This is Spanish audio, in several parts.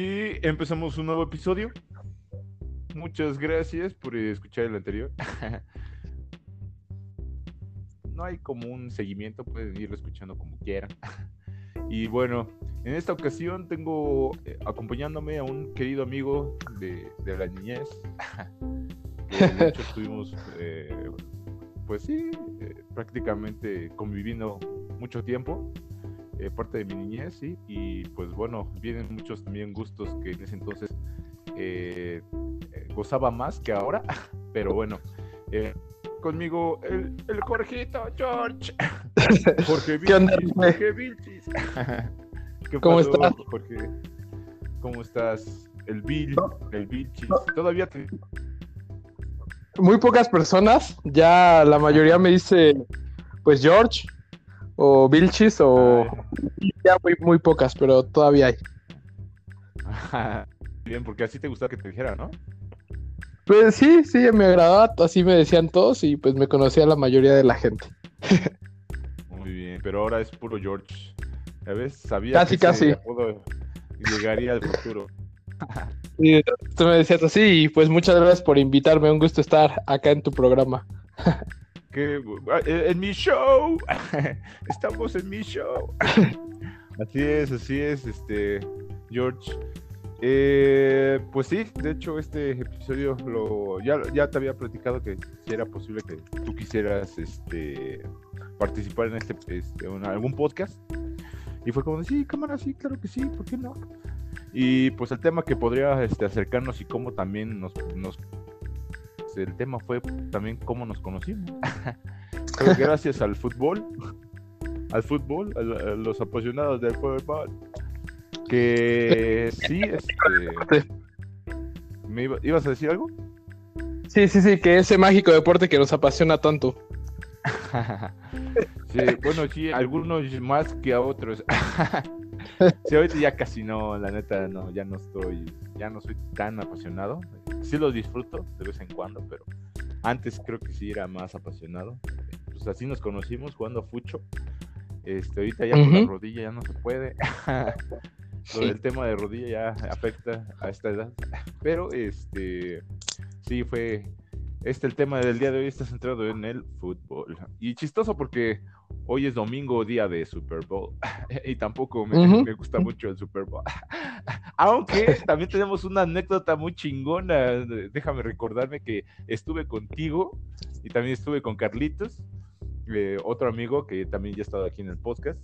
Y empezamos un nuevo episodio. Muchas gracias por escuchar el anterior. no hay como un seguimiento, pueden irlo escuchando como quieran. y bueno, en esta ocasión tengo eh, acompañándome a un querido amigo de, la niñez. de hecho estuvimos, eh, pues sí, eh, prácticamente conviviendo mucho tiempo. Eh, parte de mi niñez, ¿sí? Y pues bueno, vienen muchos también gustos que en ese entonces eh, eh, gozaba más que ahora, pero bueno, conmigo el, el Jorgito, George. Jorge Vilchis, Jorge Vilchis. ¿Qué ¿Cómo estás? Jorge? ¿Cómo estás? El Bill, el Vilchis. Todavía te... Muy pocas personas, ya la mayoría me dice, pues George, o Vilchis o ya muy, muy pocas, pero todavía hay. Bien, porque así te gustaba que te dijera, ¿no? Pues sí, sí, me agradaba, así me decían todos y pues me conocía la mayoría de la gente. Muy bien, pero ahora es puro George. ¿Sabes? Sabía casi, que casi. llegaría al futuro. Y tú me decías así y pues muchas gracias por invitarme, un gusto estar acá en tu programa. Eh, en mi show, estamos en mi show. así es, así es, este, George. Eh, pues sí, de hecho este episodio lo ya, ya te había platicado que si era posible que tú quisieras este participar en este, este en algún podcast y fue como sí, cámara, sí, claro que sí, ¿por qué no? Y pues el tema que podría este, acercarnos y cómo también nos, nos el tema fue también cómo nos conocimos. gracias al fútbol, al fútbol, a, los apasionados del fútbol, que sí, este, ¿me ibas a decir algo? Sí, sí, sí, que ese mágico deporte que nos apasiona tanto. sí, bueno, sí, algunos más que a otros. Sí, ahorita ya casi no, la neta, no, ya no estoy, ya no soy tan apasionado. Sí lo disfruto de vez en cuando, pero antes creo que sí era más apasionado. Pues así nos conocimos jugando a Fucho. Este, ahorita ya con la rodilla ya no se puede. Lo del tema de rodilla ya afecta a esta edad. Pero este sí fue este el tema del día de hoy está centrado en el fútbol. Y chistoso porque hoy es domingo, día de Super Bowl. y tampoco me, gusta mucho el Super Bowl. Aunque también tenemos una anécdota muy chingona. Déjame recordarme que estuve contigo y también estuve con Carlitos, eh, otro amigo que también ya ha estado aquí en el podcast.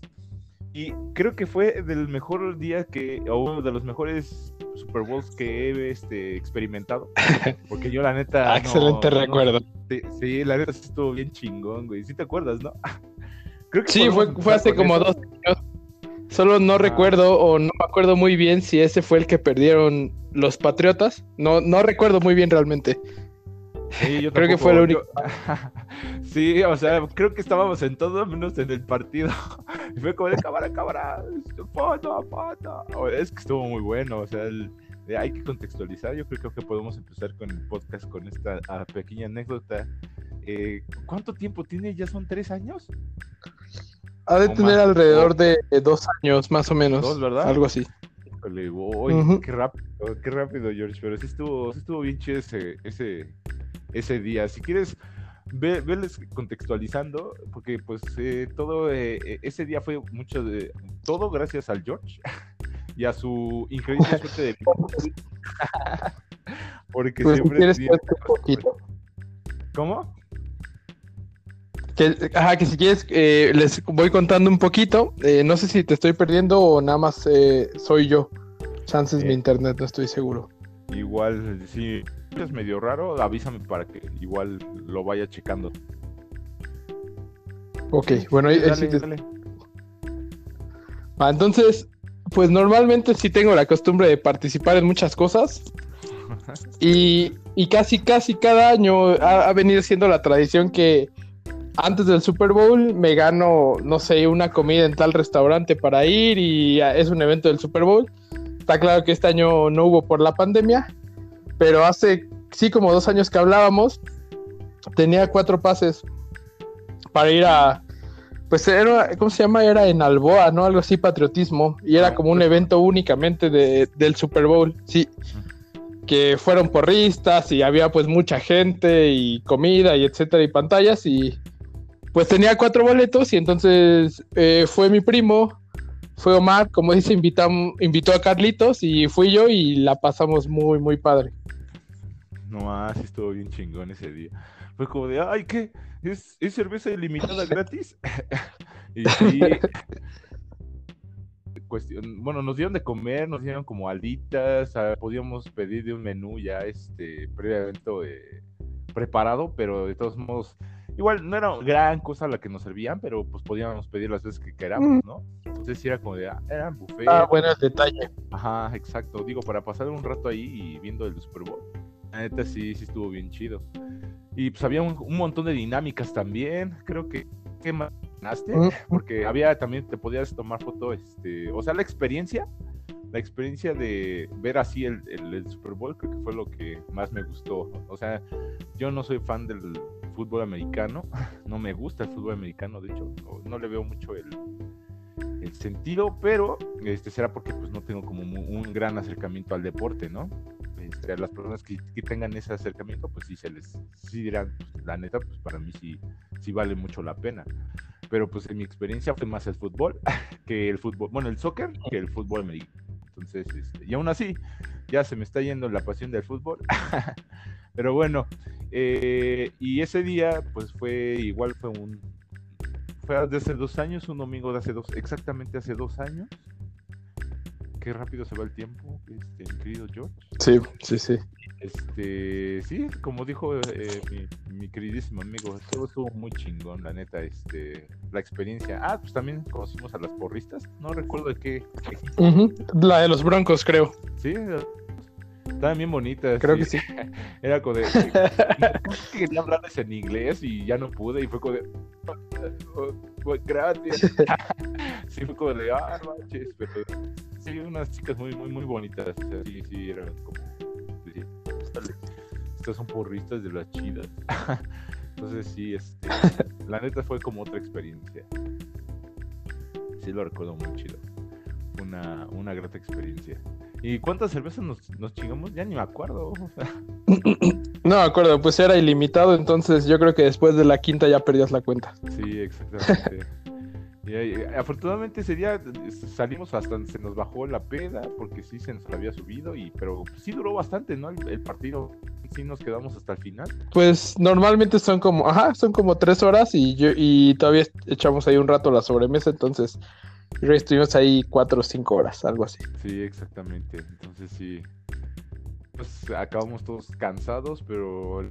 Y creo que fue del mejor día que, o uno de los mejores Super Bowls que he este, experimentado. Porque yo, la neta. Excelente recuerdo. sí, la neta estuvo bien chingón, güey. ¿Sí te acuerdas, no? Creo que sí, fue, fue hace como dos años. Solo no ah. recuerdo o no me acuerdo muy bien si ese fue el que perdieron los Patriotas. No, no recuerdo muy bien realmente. Sí, yo creo que fue el único. Sí, o sea, creo que estábamos en todo menos en el partido. Y fue como de cámara, cámara, foto, foto. Es que estuvo muy bueno, o sea, hay que contextualizar. Yo creo, que podemos empezar con el podcast con esta ah, pequeña anécdota. Eh, ¿Cuánto tiempo tiene? ¿Ya son tres años? Ha de tener alrededor de dos años, más o menos. Dos, ¿verdad? Algo así. qué rápido, qué rápido, George. Pero sí estuvo, sí estuvo bien chido ese, ese, ese día. Si quieres, ve, veles contextualizando, porque pues eh, todo eh, ese día fue mucho de todo gracias al George y a su increíble suerte de porque pues, siempre ¿Cómo? Que, ajá, que si quieres, eh, les voy contando un poquito. no sé si te estoy perdiendo o nada más soy yo. Chances mi internet, no estoy seguro. Igual, sí, es medio raro, avísame para que igual lo vaya checando. Ok, bueno, ahí, sí ah, entonces, pues normalmente sí tengo la costumbre de participar en muchas cosas. y, casi, casi cada año ha, venido siendo la tradición que antes del Super Bowl me gano, no sé, una comida en tal restaurante para ir y es un evento del Super Bowl. Está claro que este año no hubo por la pandemia, pero hace sí como dos años que hablábamos, tenía cuatro pases para ir a, pues era, ¿cómo se llama? Era en Alboa, ¿no? Algo así, patriotismo. Y era Ah, como un evento únicamente de, del Super Bowl, sí. Que fueron porristas y había pues mucha gente y comida y etcétera y pantallas y pues tenía cuatro boletos y entonces eh, fue mi primo, fue Omar, como dice, invitam- invitó a Carlitos y fui yo y la pasamos muy, muy padre. No más, sí estuvo bien chingón ese día. Fue como de, ay, ¿qué? ¿Es, es cerveza ilimitada gratis? y sí. Cuestión, bueno, nos dieron de comer, nos dieron como alitas, ah, podíamos pedir de un menú ya este previamente eh, preparado, pero de todos modos, igual no era gran cosa la que nos servían, pero pues podíamos pedir las veces que queramos, ¿no? Entonces sí era como de, ah, eran buffet. Ah, bueno, el detalle. Ajá, exacto. Digo, para pasar un rato ahí y viendo el Super Bowl. La neta sí, sí estuvo bien chido. Y pues había un, un montón de dinámicas también. Creo que. ¿Qué más ganaste? Mm. Porque había también, te podías tomar foto, este. O sea, la experiencia. La experiencia de ver así el, el- el Super Bowl creo que fue lo que más me gustó. O sea, yo no soy fan del fútbol americano. No me gusta el fútbol americano, de hecho. No, no le veo mucho el, el sentido, pero este será porque pues no tengo como un gran acercamiento al deporte, ¿no? Este, a las personas que, que tengan ese acercamiento, pues sí se les sí dirán, pues, la neta, pues para mí sí, sí vale mucho la pena. Pero pues en mi experiencia fue más el fútbol que el fútbol, bueno, el soccer que el fútbol americano. Entonces, este, y aún así, ya se me está yendo la pasión del fútbol. Pero bueno, eh, y ese día, pues fue igual, fue un, fue de hace dos años, un domingo de hace dos, exactamente hace dos años. Qué rápido se va el tiempo, este, mi querido George. Sí, sí, sí. Este, sí, como dijo eh, mi, mi queridísimo amigo, todo estuvo muy chingón, la neta, este, la experiencia. Ah, pues también conocimos a las porristas, no recuerdo de qué. La de los Broncos, creo. sí, estaban bien bonitas. Creo que sí. Era como de, que quería hablarles en inglés y ya no pude y fue como de, "Oh, gracias. sí, fue como de, ah, manches, pero sí, unas chicas muy, muy, muy bonitas, sí, sí, eran como, decía, "Órale, estas son porristas de las chidas. Entonces sí, este, la neta fue como otra experiencia. Sí lo recuerdo muy chido. Una, una grata experiencia. ¿Y cuántas cervezas nos, nos chingamos? Ya ni me acuerdo. o sea, No me acuerdo, pues era ilimitado, entonces yo creo que después de la quinta ya perdías la cuenta. Sí, exactamente. Y ahí, afortunadamente ese día eh, salimos hasta se nos bajó la peda porque sí se nos había subido y pero sí duró bastante, ¿no? El, el partido sí nos quedamos hasta el final. Pues normalmente son como, ajá, son como tres horas y yo y todavía echamos ahí un rato la sobremesa, entonces creo que estuvimos ahí cuatro o cinco horas, algo así. Sí, exactamente. Entonces sí. Pues acabamos todos cansados, pero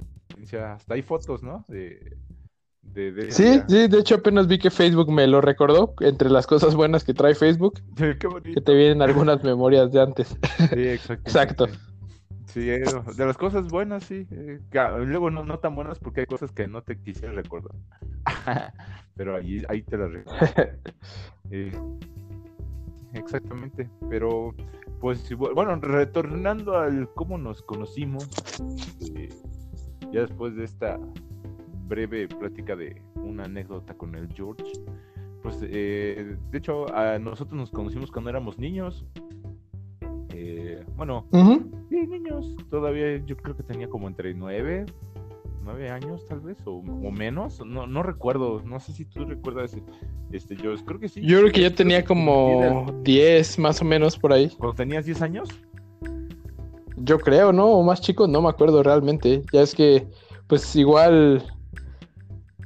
hasta hay fotos, ¿no? De, de, Sí, día. sí, de hecho apenas vi que Facebook me lo recordó, entre las cosas buenas que trae Facebook, que te vienen algunas memorias de antes. Sí. Exacto. Sí, eh, de las cosas buenas, sí. eh, luego no, no tan buenas porque hay cosas que no te quisiera recordar. Pero ahí, ahí te las recuerdo. Eh, exactamente. Pero, pues, bu- bueno, retornando al cómo nos conocimos, ya después de esta breve plática de una anécdota con el George, pues, eh, de hecho, a nosotros nos conocimos cuando éramos niños. Eh, bueno. Niños. Todavía yo creo que tenía como entre nueve, nueve años tal vez, o, o menos. No, no recuerdo. No sé si tú recuerdas. Este, yo creo que sí. Yo creo que yo tenía como 10 más o menos por ahí. Cuando tenías 10 años. Yo creo, ¿no? O más chico, no me acuerdo realmente. Ya es que, pues igual.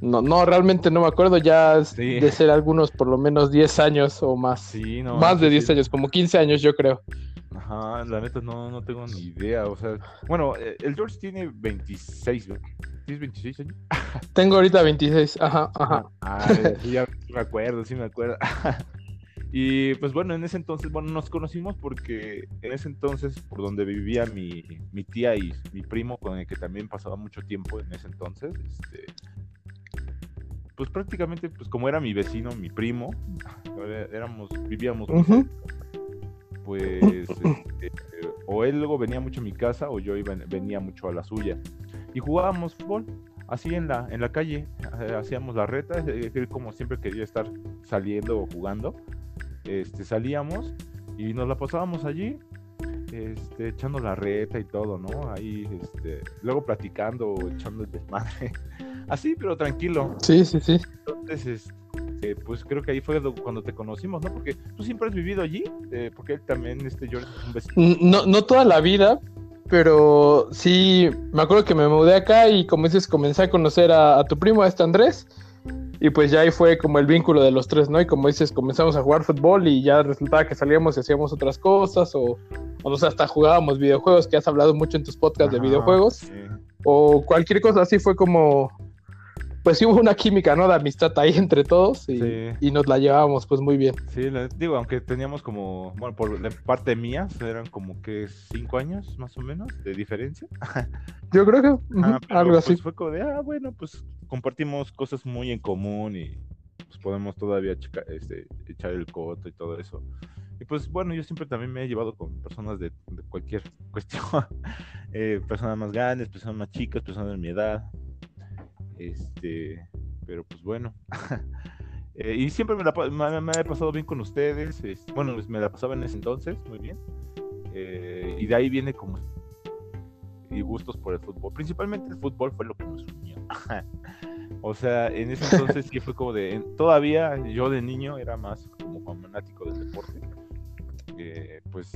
No, no, realmente no me acuerdo. Ya Sí. de ser algunos por lo menos 10 años o más. Sí, no. más de sí, 10 sí. años, como 15 años, yo creo. Ajá, la neta no, no tengo ni idea. O sea, bueno, eh, el George tiene 26, ¿no? ¿Tienes 26 años? Tengo ahorita 26. Ajá, ajá. Ah, sí, ya me acuerdo, sí me acuerdo. Y pues bueno, en ese entonces, bueno, nos conocimos porque en ese entonces, por donde vivía mi, mi tía y mi primo, con el que también pasaba mucho tiempo en ese entonces, este, pues prácticamente, pues como era mi vecino, mi primo, éramos, vivíamos. Pues, este, o él luego venía mucho a mi casa o yo iba, venía mucho a la suya. Y jugábamos fútbol. así en la, en la calle, eh, hacíamos la reta, él como siempre quería estar saliendo o jugando, este, salíamos y nos la pasábamos allí, este, echando la reta y todo, ¿no? Ahí, este, luego platicando, echando el desmadre, así, pero tranquilo. Sí, sí, sí. Entonces, este, pues creo que ahí fue cuando te conocimos, ¿no? Porque tú siempre has vivido allí, eh, porque él también, este George, es un vecino. No, no toda la vida, pero sí, me acuerdo que me mudé acá y como dices, comencé a conocer a, tu primo, a este Andrés, y pues ya ahí fue como el vínculo de los tres, ¿no? Y como dices, comenzamos a jugar fútbol y ya resultaba que salíamos y hacíamos otras cosas, o, o no sé, hasta jugábamos videojuegos, que has hablado mucho en tus podcasts de videojuegos, o cualquier cosa así fue como pues sí hubo una química, ¿no? De amistad ahí entre todos y, nos la llevábamos pues muy bien. Sí, digo, aunque teníamos como, bueno, por parte mía, eran como que cinco años más o menos de diferencia. Yo creo que algo así. Pues, fue como de, ah, bueno, pues compartimos cosas muy en común y pues podemos todavía este, echar el coto y todo eso. Y pues bueno, yo siempre también me he llevado con personas de, cualquier cuestión, eh, personas más grandes, personas más chicas, personas de mi edad, este, pero pues bueno. Eh, y siempre me, la, me, he pasado bien con ustedes. bueno, pues, me la pasaba en ese entonces, muy bien. Eh, y de ahí viene como y gustos por el fútbol. Principalmente el fútbol fue lo que nos unió. o sea, en ese entonces sí fue como de. Todavía yo de niño era más como fanático del deporte. Eh, pues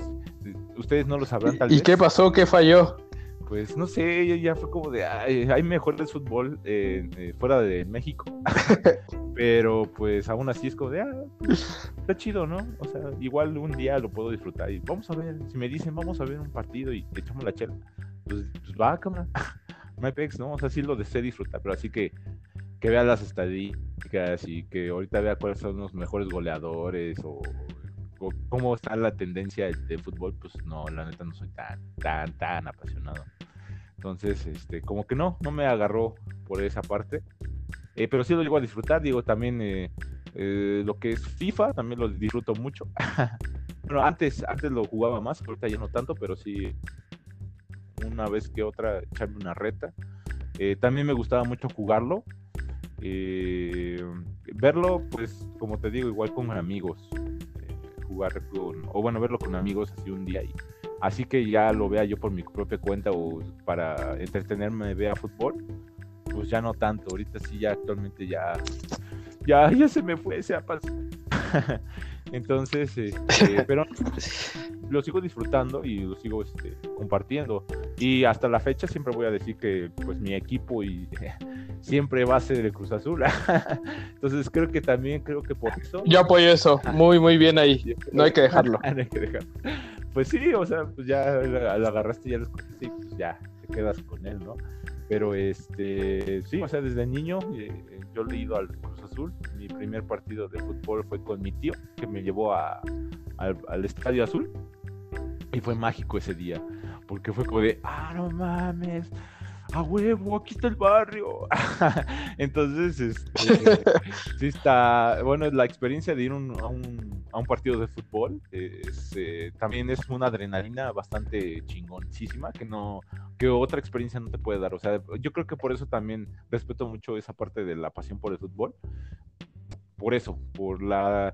ustedes no lo sabrán tal ¿Y qué pasó? ¿Qué falló? Pues no sé, ya fue como de, hay mejor del fútbol eh, fuera de México. Pero pues aún así es como de, ah, está chido, ¿no? O sea, igual un día lo puedo disfrutar y vamos a ver, si me dicen vamos a ver un partido y echamos la chela, pues, pues va, cámara. hay pex, ¿no? O sea, sí lo deseo disfrutar, pero así que que vea las estadísticas y que ahorita vea cuáles son los mejores goleadores o cómo está la tendencia de, fútbol, pues no, la neta no soy tan, tan, tan apasionado. Entonces, este, como que no, no me agarró por esa parte. Eh, pero sí lo llego a disfrutar, digo, también eh, eh, lo que es FIFA, también lo disfruto mucho. bueno, antes, antes lo jugaba más, ahorita ya no tanto, pero sí una vez que otra echarme una reta. también me gustaba mucho jugarlo. verlo, pues, como te digo, igual con amigos jugar con, o bueno, verlo con amigos así un día y así que ya lo vea yo por mi propia cuenta o para entretenerme vea fútbol, pues ya no tanto, ahorita sí ya actualmente ya ya, ya se me fue ese. Entonces, este, pero lo sigo disfrutando y lo sigo este, compartiendo. Y hasta la fecha siempre voy a decir que pues mi equipo y siempre va a ser el Cruz Azul. Entonces creo que también creo que por eso. Yo apoyo eso, muy muy bien ahí. No hay que dejarlo. no hay que dejarlo. Pues sí, o sea, pues ya lo agarraste, ya lo escogiste y pues ya te quedas con él, ¿no? Pero este, sí, o sea, desde niño eh, yo he ido al Cruz Azul. Mi primer partido de fútbol fue con mi tío, que me llevó a, al, Estadio Azul. Y fue mágico ese día, porque fue como de, ah, no mames, a huevo, aquí está el barrio. Entonces, este, sí está, bueno, la experiencia de ir a, un, a, un, partido de fútbol eh, también es una adrenalina bastante chingoncísima que no, que otra experiencia no te puede dar. O sea, yo creo que por eso también respeto mucho esa parte de la pasión por el fútbol. Por eso, por la,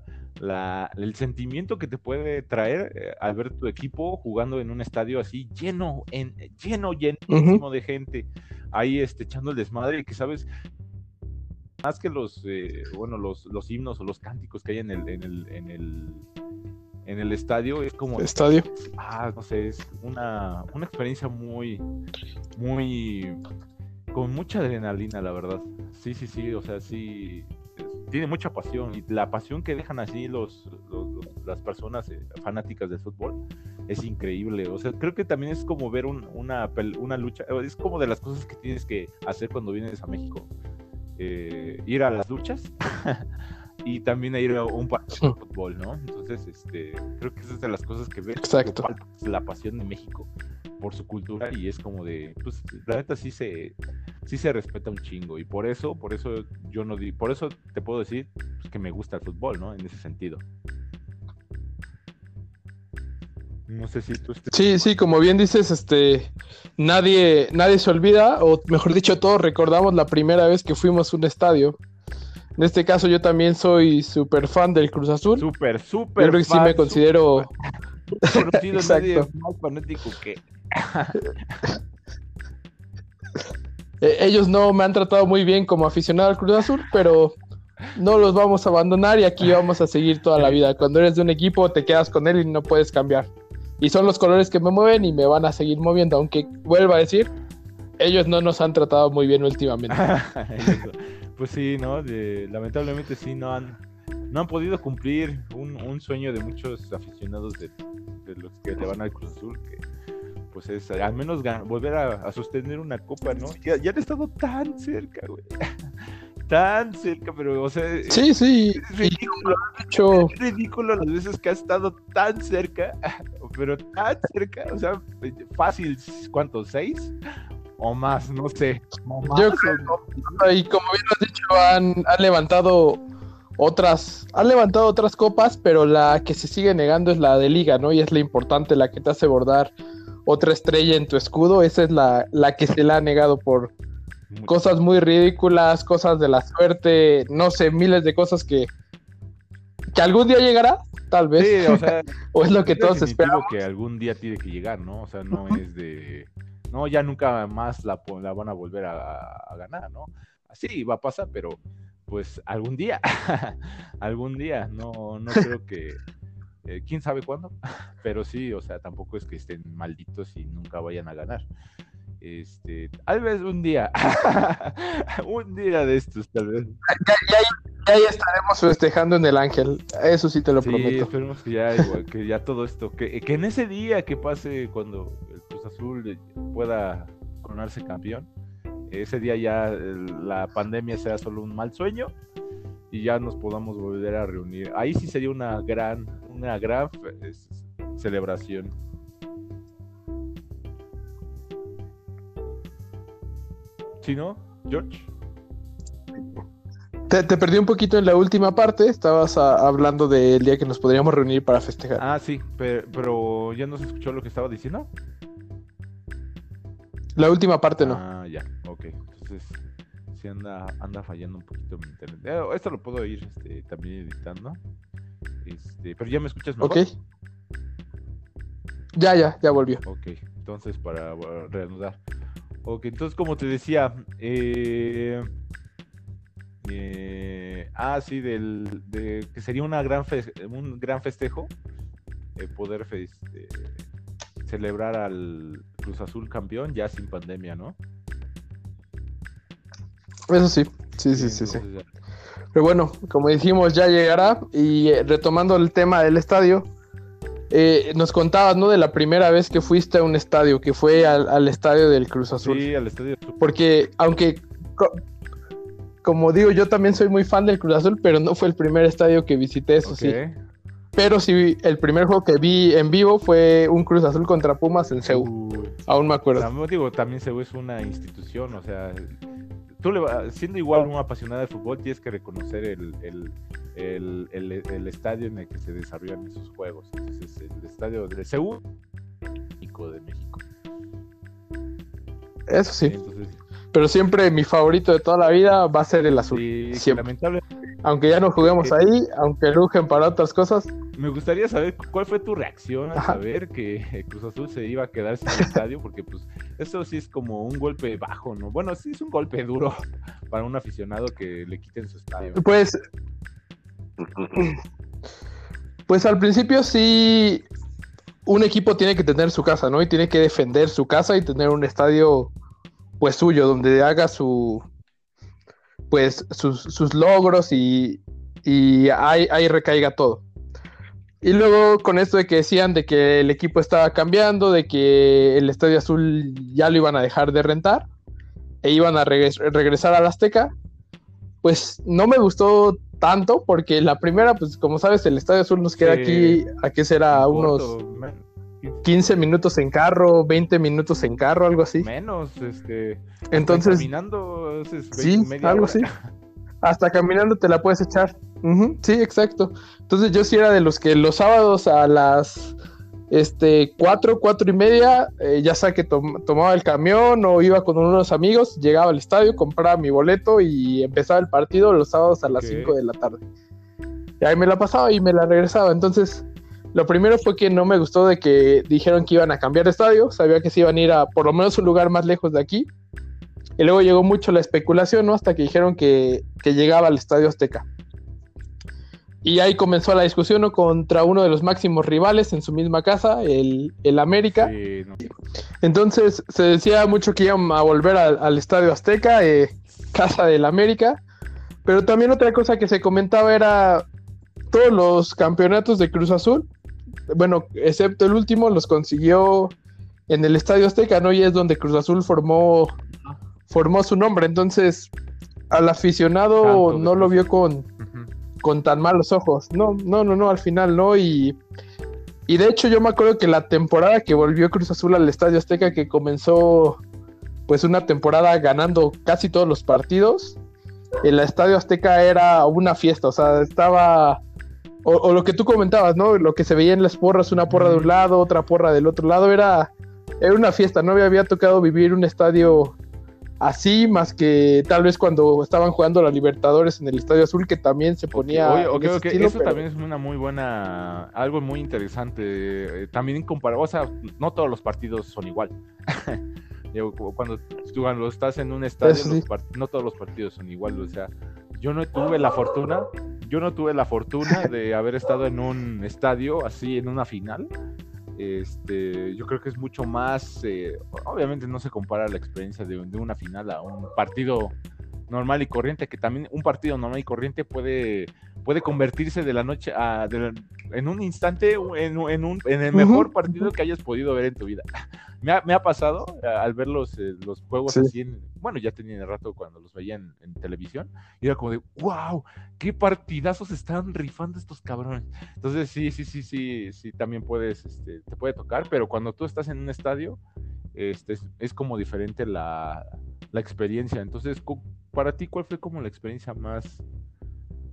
el sentimiento que te puede traer eh, al ver tu equipo jugando en un estadio así lleno, en, lleno, llenísimo de gente, ahí este, echando el desmadre y que sabes, más que los, eh, bueno, los, los himnos o los cánticos que hay en el, en el, en el, en el estadio, es como... Estadio. Ah, no sé, es una, una experiencia muy, muy, con mucha adrenalina, la verdad. Sí, sí, sí, o sea, sí, tiene mucha pasión y la pasión que dejan así los, las personas eh, fanáticas del fútbol es increíble. O sea, creo que también es como ver una, una lucha, es como de las cosas que tienes que hacer cuando vienes a México. Eh, ir a las luchas y también ir a un partido de fútbol, ¿no? Entonces, este, creo que esa es de las cosas que ves. Exacto. La pasión de México por su cultura y es como de, pues, la neta sí se, sí se respeta un chingo y por eso, por eso yo no di, por eso te puedo decir pues, que me gusta el fútbol, ¿no? En ese sentido. No sé si tú estés... Sí, sí, como bien dices, este, nadie, nadie se olvida, o mejor dicho, todos recordamos la primera vez que fuimos a un estadio. En este caso, yo también soy súper fan del Cruz Azul. Súper, súper. Yo creo que sí me considero. Conocido nadie más fanático que. Eh, ellos no me han tratado muy bien como aficionado al Cruz Azul, pero no los vamos a abandonar y aquí vamos a seguir toda la vida. Cuando eres de un equipo, te quedas con él y no puedes cambiar. Y son los colores que me mueven y me van a seguir moviendo, aunque vuelva a decir, ellos no nos han tratado muy bien últimamente. pues sí, ¿no? lamentablemente sí, no han, no han podido cumplir un, sueño de muchos aficionados de, los que le van al Cruz Azul, que pues es al menos volver a, sostener una copa, ¿no? Ya, ya han estado tan cerca, güey tan cerca, pero, o sea, sí, sí, es ridículo, es ridículo las veces que ha estado tan cerca, pero tan cerca, o sea, fácil, ¿cuántos? ¿Seis? O más, no sé. Yo creo, y como bien has dicho, han, han levantado otras, han levantado otras copas, pero la que se sigue negando es la de liga, ¿no? Y es la importante, la que te hace bordar otra estrella en tu escudo, esa es la, la que se la ha negado por, cosas muy ridículas, cosas de la suerte, no sé, miles de cosas que, que algún día llegará, tal vez. o, sea, es lo que todos esperamos. que algún día tiene que llegar, ¿no? O sea, no es de, no, ya nunca más la, la van a volver a, ganar, ¿no? Así va a pasar, pero pues algún día, algún día, no, no creo que, eh, quién sabe cuándo, pero sí, o sea, tampoco es que estén malditos y nunca vayan a ganar. Este, tal vez un día, un día de estos, tal vez. Ya, ya, estaremos festejando en el Ángel, eso sí te lo sí, prometo. Esperemos que ya, igual, que ya todo esto, que, que en ese día que pase cuando Cruz Azul pueda coronarse campeón, ese día ya la pandemia sea solo un mal sueño y ya nos podamos volver a reunir. Ahí sí sería una gran, una gran celebración. ¿Sí, no, George? Te, perdí un poquito en la última parte, estabas hablando del día que nos podríamos reunir para festejar. Ah, sí, pero, ya no se escuchó lo que estaba diciendo. La última parte no. Ah, ya, ok. Entonces, sí anda, anda fallando un poquito mi internet. Eh, esto lo puedo ir este, también editando. Este, pero ya me escuchas mejor. Ok. Ya, ya, ya volvió. Ok, entonces para reanudar. Ok, entonces como te decía, eh, eh, ah, sí, del, de, que sería una gran un gran festejo eh, poder este, celebrar al Cruz Azul campeón ya sin pandemia, ¿no? Eso sí, sí, sí, sí, sí. Pero bueno, como dijimos, ya llegará y retomando el tema del estadio, eh, nos contabas, ¿no? De la primera vez que fuiste a un estadio, que fue al, estadio del Cruz Azul. Sí, al estadio. Porque, aunque, como digo, yo también soy muy fan del Cruz Azul, pero no fue el primer estadio que visité, eso sí. Pero sí, el primer juego que vi en vivo fue un Cruz Azul contra Pumas en Seúl. Aún me acuerdo. También, digo, también Seúl es una institución, o sea, tú le, siendo igual un apasionado de fútbol, tienes que reconocer el, el, estadio en el que se desarrollan esos juegos. Entonces, el estadio de Seúl, de México. Eso sí. Pero siempre mi favorito de toda la vida va a ser el azul. Aunque ya no juguemos ahí, aunque rugen para otras cosas. Me gustaría saber cuál fue tu reacción al saber que Cruz Azul se iba a quedar sin estadio, porque pues eso sí es como un golpe bajo, ¿no? Bueno, sí es un golpe duro para un aficionado que le quiten su estadio. Pues pues al principio sí, un equipo tiene que tener su casa, ¿no? Y tiene que defender su casa y tener un estadio, pues suyo, donde haga su, pues sus, logros y, y ahí, ahí, recaiga todo. Y luego con esto de que decían de que el equipo estaba cambiando, de que el Estadio Azul ya lo iban a dejar de rentar e iban a regresar al Azteca, pues no me gustó tanto, porque la primera, pues como sabes, el Estadio Azul nos queda aquí, ¿a qué será? unos 15 minutos en carro, 20 minutos en carro, algo así. Menos, este. Entonces. Caminando, sí, algo así. Hasta caminando te la puedes echar. sí, exacto. Entonces yo sí era de los que los sábados a las este, cuatro, cuatro y media, eh, ya sea que tomaba el camión o iba con unos amigos, llegaba al estadio, compraba mi boleto y empezaba el partido los sábados a las 5 de la tarde. Y ahí me la pasaba y me la regresaba. Entonces, lo primero fue que no me gustó de que dijeron que iban a cambiar de estadio, sabía que se iban a ir a por lo menos un lugar más lejos de aquí. Y luego llegó mucho la especulación, ¿no? Hasta que dijeron que, que llegaba al Estadio Azteca. Y ahí comenzó la discusión ¿no? contra uno de los máximos rivales en su misma casa, el, América. Entonces se decía mucho que iban a volver al, Estadio Azteca, eh, casa del América. Pero también otra cosa que se comentaba era todos los campeonatos de Cruz Azul, bueno, excepto el último, los consiguió en el Estadio Azteca, ¿no? Y es donde Cruz Azul formó, formó su nombre. Entonces, al aficionado no lo vio con, con tan malos ojos. No, no, no, no, al final no. Y, y de hecho yo me acuerdo que la temporada que volvió Cruz Azul al Estadio Azteca, que comenzó pues una temporada ganando casi todos los partidos, el Estadio Azteca era una fiesta, o sea, estaba... O, lo que tú comentabas, ¿no? Lo que se veía en las porras, una porra de un lado, otra porra del otro lado, era, era una fiesta, no me había tocado vivir un estadio así, más que tal vez cuando estaban jugando la Libertadores en el Estadio Azul, que también se ponía. Oye, eso también es una muy buena, algo muy interesante. Eh, también comparado, o sea, no todos los partidos son igual. cuando, cuando estás en un estadio, no todos los partidos son igual. O sea, yo no tuve la fortuna, yo no tuve la fortuna de haber estado en un estadio así, en una final. Este, yo creo que es mucho más, eh, obviamente no se compara la experiencia de, una final a un partido normal y corriente, que también un partido normal y corriente puede, puede convertirse de la noche a, en un instante en, un, en el mejor partido que hayas podido ver en tu vida. Me ha, me ha pasado eh, al ver los, eh, los juegos así, en, bueno, ya tenía el rato cuando los veía en, televisión, y era como de, wow, qué partidazos están rifando estos cabrones. Entonces, sí, sí, sí, sí, sí, también puedes, este, te puede tocar, pero cuando tú estás en un estadio, este, es, como diferente la, la experiencia. Entonces, para ti, ¿cuál fue como la experiencia más,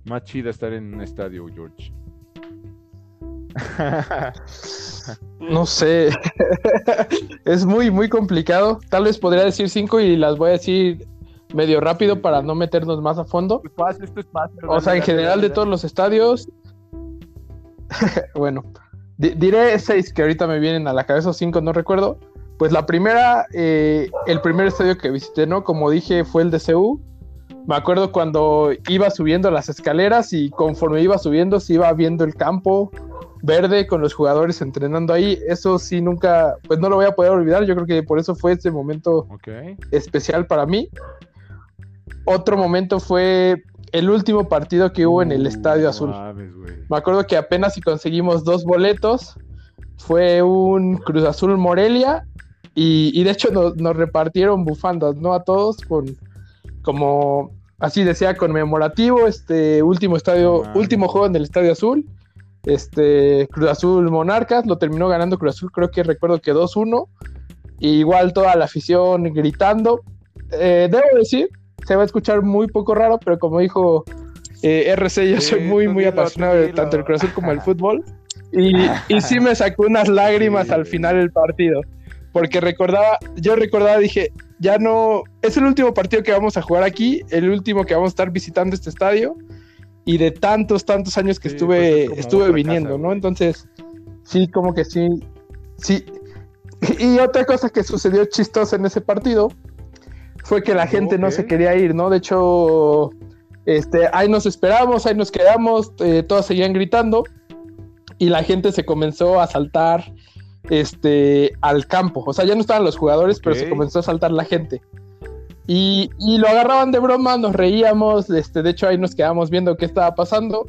más chida estar en un estadio, George? No sé. es muy, muy complicado. Tal vez podría decir cinco y las voy a decir medio rápido para no meternos más a fondo. O sea, en general de todos los estadios. bueno, diré seis que ahorita me vienen a la cabeza, o cinco, no recuerdo. Pues la primera, eh, el primer estadio que visité, ¿no? Como dije, fue el de CU. Me acuerdo cuando iba subiendo las escaleras y conforme iba subiendo se iba viendo el campo, verde con los jugadores entrenando ahí. Eso sí, nunca, pues no lo voy a poder olvidar. Yo creo que por eso fue este momento especial para mí. Otro momento fue el último partido que hubo en el Estadio Azul. Me acuerdo que apenas si conseguimos dos boletos. Fue un Cruz Azul Morelia. Y, de hecho nos, repartieron bufandas, ¿no? A todos con como así decía conmemorativo, este último estadio, último juego en el Estadio Azul este, Cruz Azul Monarcas, lo terminó ganando Cruz Azul, creo que recuerdo que 2-1. igual toda la afición gritando. Eh, debo decir, se va a escuchar muy poco raro, pero como dijo eh, RC, yo soy muy, muy apasionado de tanto el Cruz Azul como el fútbol. Y, y sí me sacó unas lágrimas al final del partido. Porque recordaba, yo recordaba, dije, ya no, es el último partido que vamos a jugar aquí, el último que vamos a estar visitando este estadio y de tantos, tantos años que estuve, pues estuve viniendo, ¿no? Entonces, sí, como que sí, sí. Y otra cosa que sucedió chistosa en ese partido fue que la gente no se quería ir, ¿no? De hecho, este, ahí nos esperamos, ahí nos quedamos, eh, todos seguían gritando y la gente se comenzó a saltar este, al campo. O sea, ya no estaban los jugadores, pero se comenzó a saltar la gente. Y, lo agarraban de broma, nos reíamos, este, de hecho ahí nos quedamos viendo qué estaba pasando.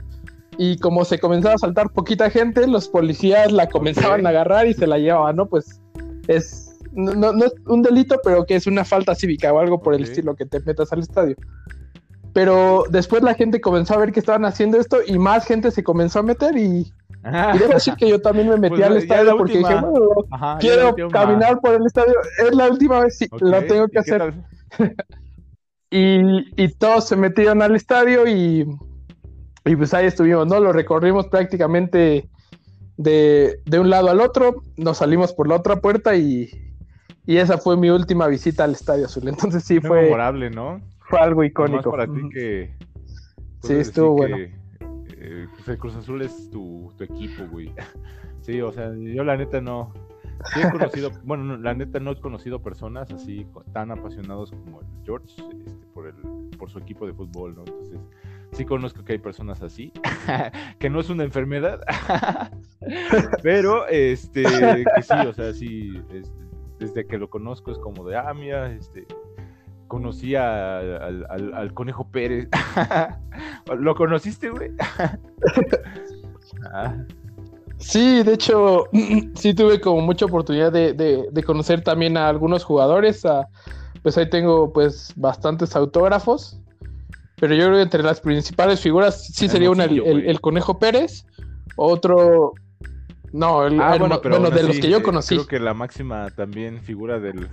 Y como se comenzaba a saltar poquita gente, los policías la comenzaban a agarrar y se la llevaban, ¿no? Pues es, no, es un delito, pero que es una falta cívica o algo por el estilo que te metas al estadio. Pero después la gente comenzó a ver que estaban haciendo esto y más gente se comenzó a meter y, y debo decir que yo también me metí pues al estadio porque dije, bueno, quiero caminar por el estadio. Es la última vez, sí, lo tengo que hacer. y, todos se metieron al estadio y, y, pues ahí estuvimos, ¿no? Lo recorrimos prácticamente de, de un lado al otro, nos salimos por la otra puerta y, y esa fue mi última visita al Estadio Azul. Entonces sí fue... memorable, ¿no? Fue algo icónico. para ti que... Sí, estuvo bueno. Eh, el Cruz Azul es tu, tu equipo, güey. Sí, o sea, yo la neta no, Sí he conocido, bueno, la neta no he conocido personas así tan apasionados como el George este, por, el, por su equipo de fútbol, ¿no? Entonces, sí conozco que hay personas así, que no es una enfermedad, pero este, que sí, o sea, sí, desde que lo conozco es como de, ah, mira, este, conocí al, al Conejo Pérez. ¿Lo conociste, güey? ah. Sí, de hecho, sí tuve como mucha oportunidad de, conocer también a algunos jugadores. pues ahí tengo pues bastantes autógrafos. Pero yo creo que entre las principales figuras sí sería una el, Conejo Pérez, otro... No, el, ah, bueno, de los que yo conocí. Creo que la máxima también figura del,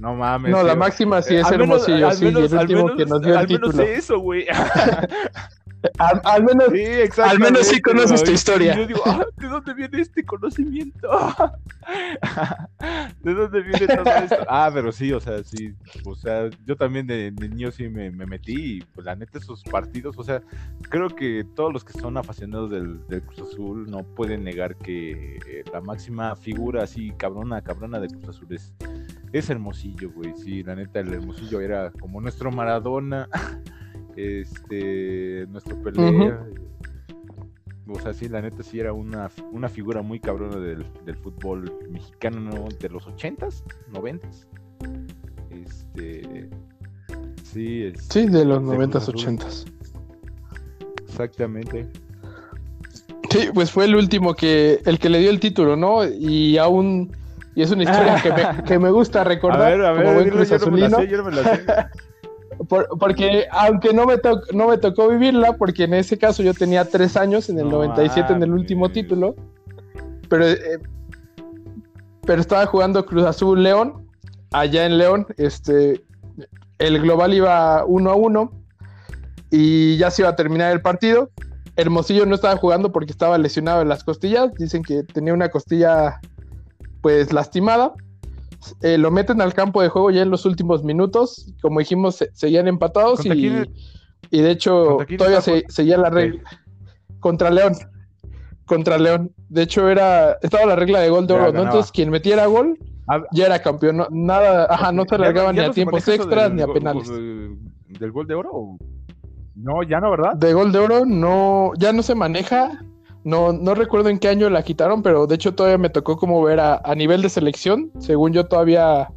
no mames. No, la máxima sí es Hermosillo, sí, el último que nos dio el título. Menos eso, güey. Al, menos, sí, al menos sí conoces tu historia. yo digo, ah, ¿de dónde viene este conocimiento? ¿De dónde viene todo esto? Ah, pero sí, o sea, sí. O sea, yo también de, niño sí me, metí y pues la neta esos partidos, o sea, creo que todos los que son apasionados del, Cruz Azul no pueden negar que eh, la máxima figura así cabrona, cabrona de Cruz Azul es, es Hermosillo, güey. Sí, la neta el Hermosillo era como nuestro Maradona este, nuestro pelea. O sea, sí, la neta sí era una, una figura muy cabrona del, fútbol mexicano de los 80s, 90s. Este, sí, sí, de los 90s, 80s. Exactamente. Sí, pues fue el último que, el que le dio el título, ¿no? Y aún, y es una historia que, me, que, me, gusta recordar. A ver, a ver, como buen Porque aunque no me, no me tocó vivirla, porque en ese caso yo tenía tres años, en el 97 en el último título, pero, eh, pero estaba jugando Cruz Azul León, allá en León, este, el global iba 1 a 1 y ya se iba a terminar el partido. Hermosillo no estaba jugando porque estaba lesionado en las costillas, dicen que tenía una costilla pues lastimada eh, lo meten al campo de juego ya en los últimos minutos. Como dijimos, seguían empatados y, y, de hecho todavía se, seguía la regla. Contra León. Contra León. De hecho, era estaba la regla de gol de oro, ¿no? Entonces, quien metiera gol ya era campeón. nada, ajá, no se alargaba ni a tiempos extras ni a penales. ¿Del gol de oro? No, ya no, ¿verdad? De gol de oro no, ya no se maneja. No, no recuerdo en qué año la quitaron, pero de hecho todavía me tocó como ver a, nivel de selección. Según yo todavía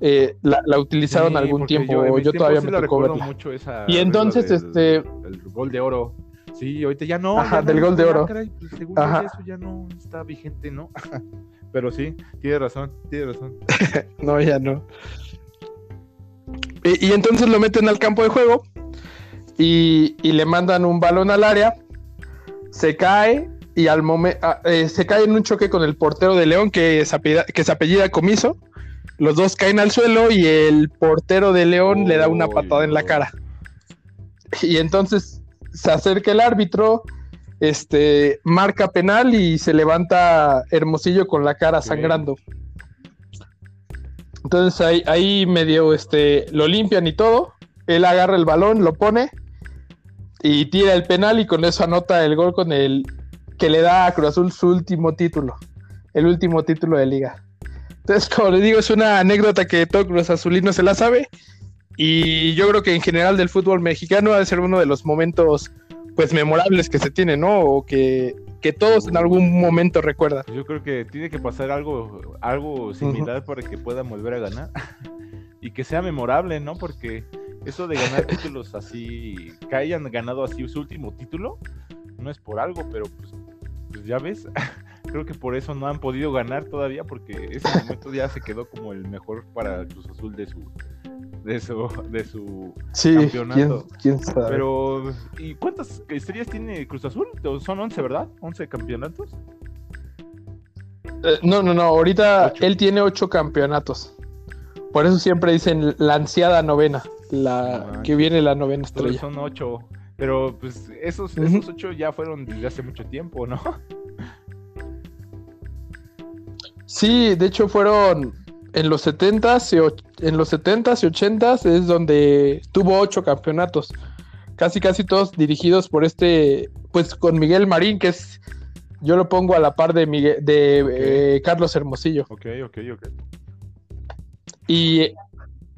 eh, la, utilizaron algún tiempo. Yo, yo todavía me tocó verla. Mucho esa y entonces, este. El gol de oro. Sí, ahorita ya no. Ajá, del gol de oro. Pues, según Ajá. eso ya no está vigente, ¿no? pero sí, tiene razón, tiene razón. no, ya no. Y, y, entonces lo meten al campo de juego y, y le mandan un balón al área se cae y al momento ah, eh, se cae en un choque con el portero de León que se apellida, que se apellida Comiso. Los dos caen al suelo y el portero de León le da una patada en la cara. Y entonces se acerca el árbitro, este, marca penal y se levanta Hermosillo con la cara sangrando. Entonces ahí, ahí medio este, lo limpian y todo. Él agarra el balón, lo pone y tira el penal y con eso anota el gol con el que le da a Cruz Azul su último título, el último título de liga. Entonces, como les digo, es una anécdota que todo Cruz Azulino se la sabe y yo creo que en general del fútbol mexicano ha de ser uno de los momentos pues memorables que se tiene, ¿no? O que, todos en algún momento recuerdan. Yo creo que tiene que pasar algo, algo similar para que puedan volver a ganar y que sea memorable, ¿no? Porque eso de ganar títulos así, que hayan ganado así su último título, no es por algo, pero pues, pues ya ves, creo que por eso no han podido ganar todavía, porque ese momento ya se quedó como el mejor para Cruz Azul de su de su, de su campeonato. ¿quién, sabe? Pero, ¿y cuántas estrellas tiene Cruz Azul? Son 11, ¿verdad? ¿11 campeonatos? Eh, no, no, no, ahorita él tiene 8 campeonatos. Por eso siempre dicen la ansiada novena la que viene la novena estrella. Son ocho, pero pues esos, esos ocho ya fueron desde hace mucho tiempo, ¿no? Sí, de hecho fueron en los 70s y, en los 70s y 80s es donde tuvo ocho campeonatos. Casi casi todos dirigidos por este, pues con Miguel Marín, que es, yo lo pongo a la par de, Miguel, de eh, Carlos Hermosillo. Ok, ok, ok. Y,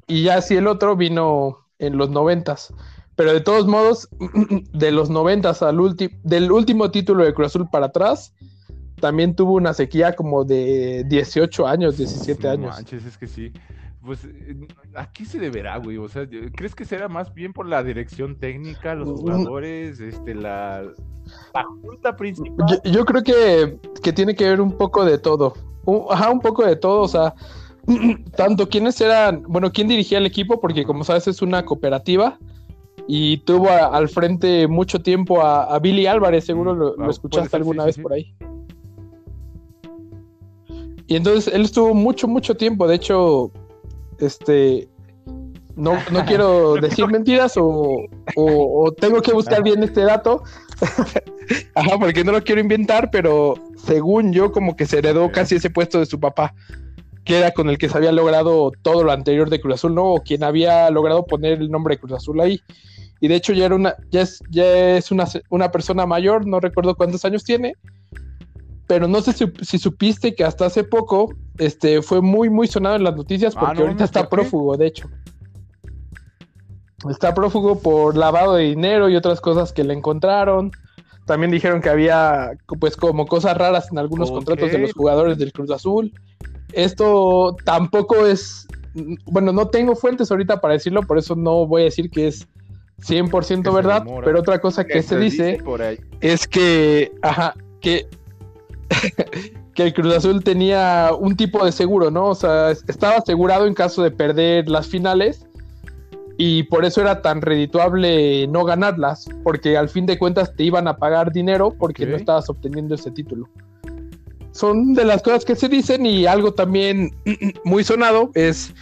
y ya si el otro vino en los noventas. Pero de todos modos, de los noventas al último, del último título de Cruz Azul para atrás, también tuvo una sequía como de 18 años, 17 años. Manches, es que sí. Pues aquí se deberá, güey. O sea, ¿crees que será más bien por la dirección técnica, los jugadores, este, la, la junta principal? Yo, creo que, que, tiene que ver un poco de todo. ajá, un poco de todo. O sea, tanto quiénes eran, bueno, quién dirigía el equipo, porque como sabes es una cooperativa y tuvo al frente mucho tiempo a, Billy Álvarez, seguro lo, ah, escuchaste alguna vez por ahí. Y entonces él estuvo mucho, mucho tiempo. De hecho, este. No, no quiero decir mentiras o, tengo que buscar bien este dato. Ajá, porque no lo quiero inventar, pero según yo, como que se heredó casi ese puesto de su papá, que era con el que se había logrado todo lo anterior de Cruz Azul, ¿no? O quien había logrado poner el nombre de Cruz Azul ahí. Y de hecho ya era una, ya es, ya es una, una persona mayor, no recuerdo cuántos años tiene, pero no sé si, supiste que hasta hace poco este, fue muy, muy sonado en las noticias ah, porque ahorita está prófugo, de hecho. Está prófugo por lavado de dinero y otras cosas que le encontraron. También dijeron que había, pues, como cosas raras en algunos contratos de los jugadores del Cruz Azul. Esto tampoco es, bueno, no tengo fuentes ahorita para decirlo, por eso no voy a decir que es 100% verdad, pero otra cosa que, se, dice, dice es que, ajá, que que el Cruz Azul tenía un tipo de seguro, ¿no? O sea, estaba asegurado en caso de perder las finales y por eso era tan redituable no ganarlas, porque al fin de cuentas te iban a pagar dinero porque no estabas obteniendo ese título. Son de las cosas que se dicen y algo también muy sonado es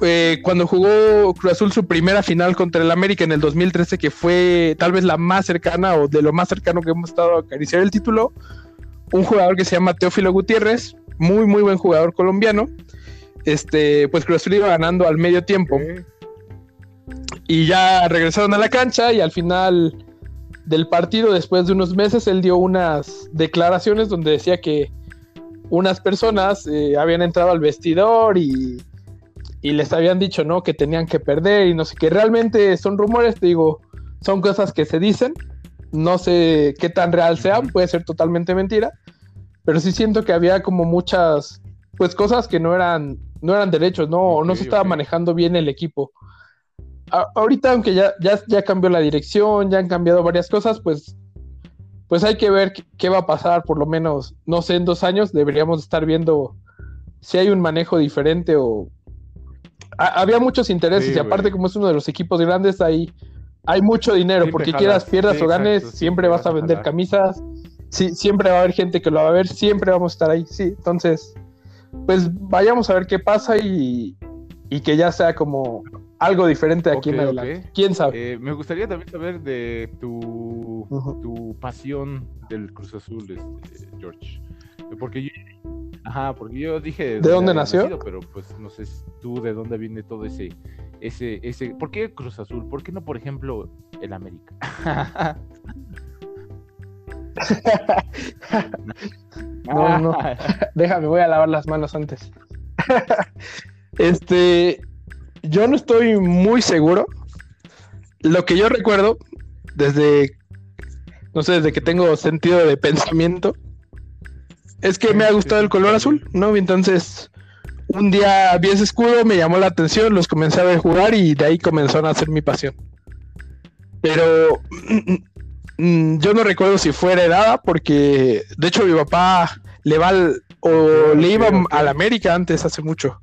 eh, cuando jugó Cruz Azul su primera final contra el América en el 2013, que fue tal vez la más cercana o de lo más cercano que hemos estado a acariciar el título un jugador que se llama Teófilo Gutiérrez, muy, muy buen jugador colombiano. Este, pues Cruz Azul iba ganando al medio tiempo. Y ya regresaron a la cancha y al final del partido, después de unos meses, él dio unas declaraciones donde decía que unas personas eh, habían entrado al vestidor y, y, les habían dicho, ¿no? Que tenían que perder y no sé qué. Realmente son rumores, te digo, son cosas que se dicen. No sé qué tan real sean, puede ser totalmente mentira pero sí siento que había como muchas, pues cosas que no eran, no eran derechos, no, no se estaba manejando bien el equipo. Ahorita, aunque ya, ya, ya cambió la dirección, ya han cambiado varias cosas, pues, pues hay que ver qué, va a pasar, por lo menos, no sé, en dos años deberíamos estar viendo si hay un manejo diferente o... había muchos intereses y aparte como es uno de los equipos grandes, ahí hay mucho dinero, porque quieras, pierdas o ganes, siempre vas a vender camisas, sí, siempre va a haber gente que lo va a ver, siempre vamos a estar ahí, sí. Entonces, pues vayamos a ver qué pasa y, que ya sea como algo diferente aquí en adelante. ¿Quién sabe? Eh, me gustaría también saber de tu, tu pasión del Cruz Azul, este, George. Porque yo, ajá, porque yo dije... ¿De dónde nació? pero pues no sé tú de dónde viene todo ese, ese, ese... ¿Por qué Cruz Azul? ¿Por qué no, por ejemplo, el América? no, no. Déjame, voy a lavar las manos antes. este, yo no estoy muy seguro. Lo que yo recuerdo desde, no sé, desde que tengo sentido de pensamiento, es que me ha gustado el color azul, ¿no? Entonces, un día vi ese escudo, me llamó la atención, los comencé a ver jugar y de ahí comenzó a nacer mi pasión. Pero Mm, yo no recuerdo si fue heredada porque, de hecho, mi papá le va o le iba al América antes, hace mucho.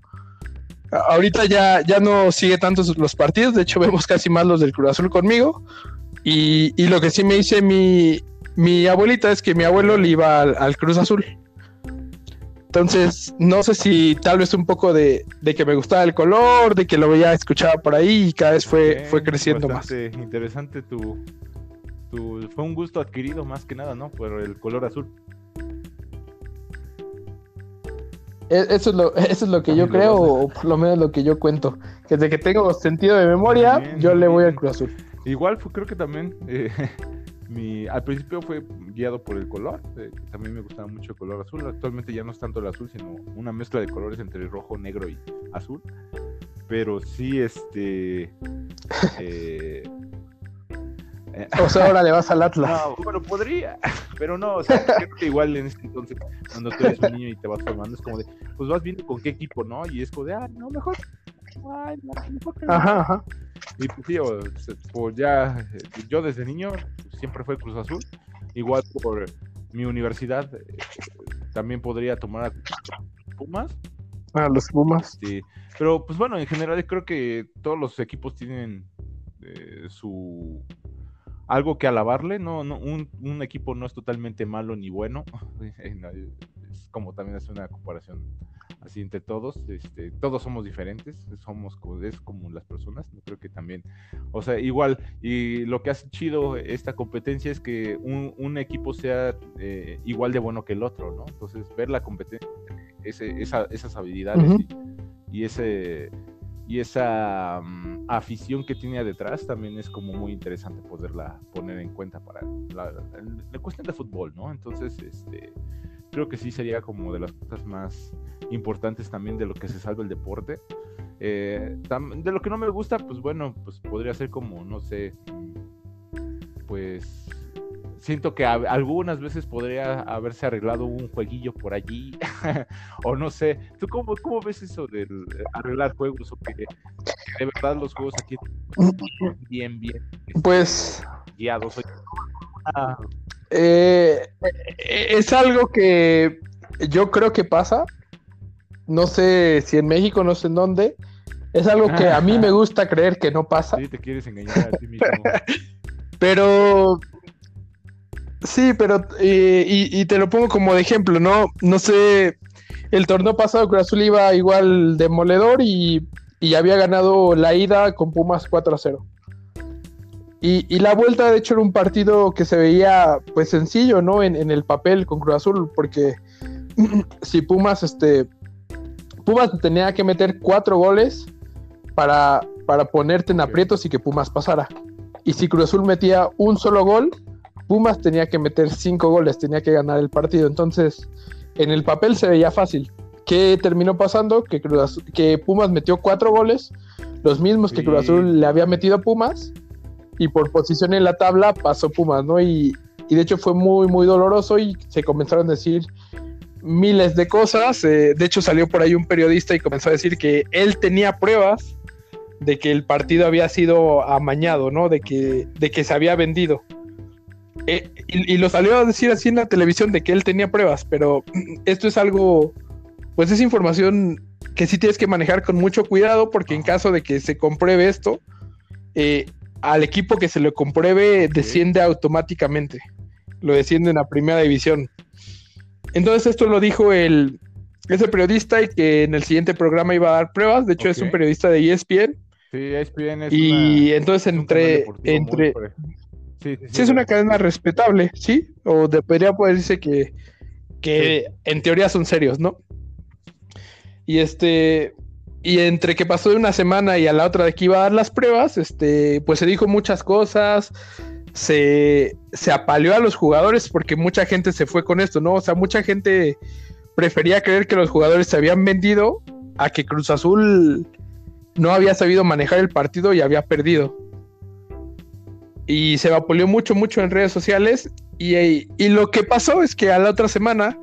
Ahorita ya, ya no sigue tantos los partidos, de hecho vemos casi más los del Cruz Azul conmigo. Y, lo que sí me dice mi, mi abuelita es que mi abuelo le iba al, Cruz Azul. Entonces, no sé si tal vez un poco de, que me gustaba el color, de que lo veía, escuchaba por ahí y cada vez fue, fue creciendo más. Interesante tu, fue un gusto adquirido más que nada, ¿no? Por el color azul. Eso es lo, eso es lo que yo creo, o por lo menos lo que yo cuento. Que desde que tengo sentido de memoria, yo le voy al Cruz Azul. Igual creo que también eh, mi, al principio fue guiado por el color, eh, también me gustaba mucho el color azul. Actualmente ya no es tanto el azul, sino una mezcla de colores entre rojo, negro y azul. Pero sí, este. Eh, o sea, ahora le vas al Atlas. No, bueno, podría, pero no, o sea, igual en ese entonces, cuando tú eres un niño y te vas formando, es como de, pues vas viendo con qué equipo, ¿no? Y es como de, ah, no, mejor, ay, no, mejor que Ajá, ajá. Y pues sí, pues ya, yo desde niño siempre fue Cruz Azul, igual por mi universidad, eh, también podría tomar a Pumas. A los Pumas. Sí, pero pues bueno, en general creo que todos los equipos tienen eh, su algo que alabarle, no, no un, un, equipo no es totalmente malo ni bueno, es como también es una comparación así entre todos, este, todos somos diferentes, somos es como las personas, creo que también, o sea, igual, y lo que hace chido esta competencia es que un, un equipo sea eh, igual de bueno que el otro, ¿no? Entonces, ver la competencia, ese, esa, esas habilidades uh -huh. y, y ese y esa um, afición que tiene detrás también es como muy interesante poderla poner en cuenta para la, la, la, cuestión de fútbol, ¿no? Entonces, este, creo que sí sería como de las cosas más importantes también de lo que se salva el deporte. Eh, de lo que no me gusta, pues bueno, pues podría ser como, no sé, pues siento que a, algunas veces podría haberse arreglado un jueguillo por allí, o no sé. ¿Tú cómo, cómo ves eso de arreglar juegos? O que, que, de verdad los juegos aquí bien, bien pues, guiados. Ah. Eh, es algo que yo creo que pasa. No sé si en México, no sé en dónde. Es algo que a mí me gusta creer que no pasa. Sí, te quieres engañar a ti mismo. Pero Sí, pero eh, y, te lo pongo como de ejemplo, ¿no? No sé, el torneo pasado Cruz Azul iba igual demoledor y, y había ganado la ida con Pumas 4 a 0. Y, y, la vuelta, de hecho, era un partido que se veía pues sencillo, ¿no? En, en el papel con Cruz Azul, porque si Pumas, este, Pumas tenía que meter cuatro goles para, para ponerte en aprietos y que Pumas pasara. Y si Cruz Azul metía un solo gol, Pumas tenía que meter cinco goles, tenía que ganar el partido. Entonces, en el papel se veía fácil. ¿Qué terminó pasando? Que, Cruz Azul, que Pumas metió cuatro goles, los mismos que. Cruz Azul le había metido a Pumas, y por posición en la tabla pasó Pumas, ¿no? Y, y de hecho fue muy, muy doloroso y se comenzaron a decir miles de cosas. Eh, de hecho, salió por ahí un periodista y comenzó a decir que él tenía pruebas de que el partido había sido amañado, ¿no? De que, de que se había vendido. Eh, y, y, lo salió a decir así en la televisión de que él tenía pruebas, pero esto es algo, pues es información que sí tienes que manejar con mucho cuidado porque en caso de que se compruebe esto, eh, al equipo que se lo compruebe desciende automáticamente, lo descienden a primera división. Entonces esto lo dijo el, ese periodista y que en el siguiente programa iba a dar pruebas, de hecho okay. es un periodista de ESPN. Sí, ESPN es y una, entonces entre, entre, Sí, sí, sí, es una cadena respetable, ¿sí? O debería poder decirse que, que sí. en teoría son serios, ¿no? Y este. Y entre que pasó de una semana y a la otra de que iba a dar las pruebas, este, pues se dijo muchas cosas. Se, se apaleó a los jugadores porque mucha gente se fue con esto, ¿no? O sea, mucha gente prefería creer que los jugadores se habían vendido a que Cruz Azul no había sabido manejar el partido y había perdido y se vapuleó mucho, mucho en redes sociales. Y, y, lo que pasó es que a la otra semana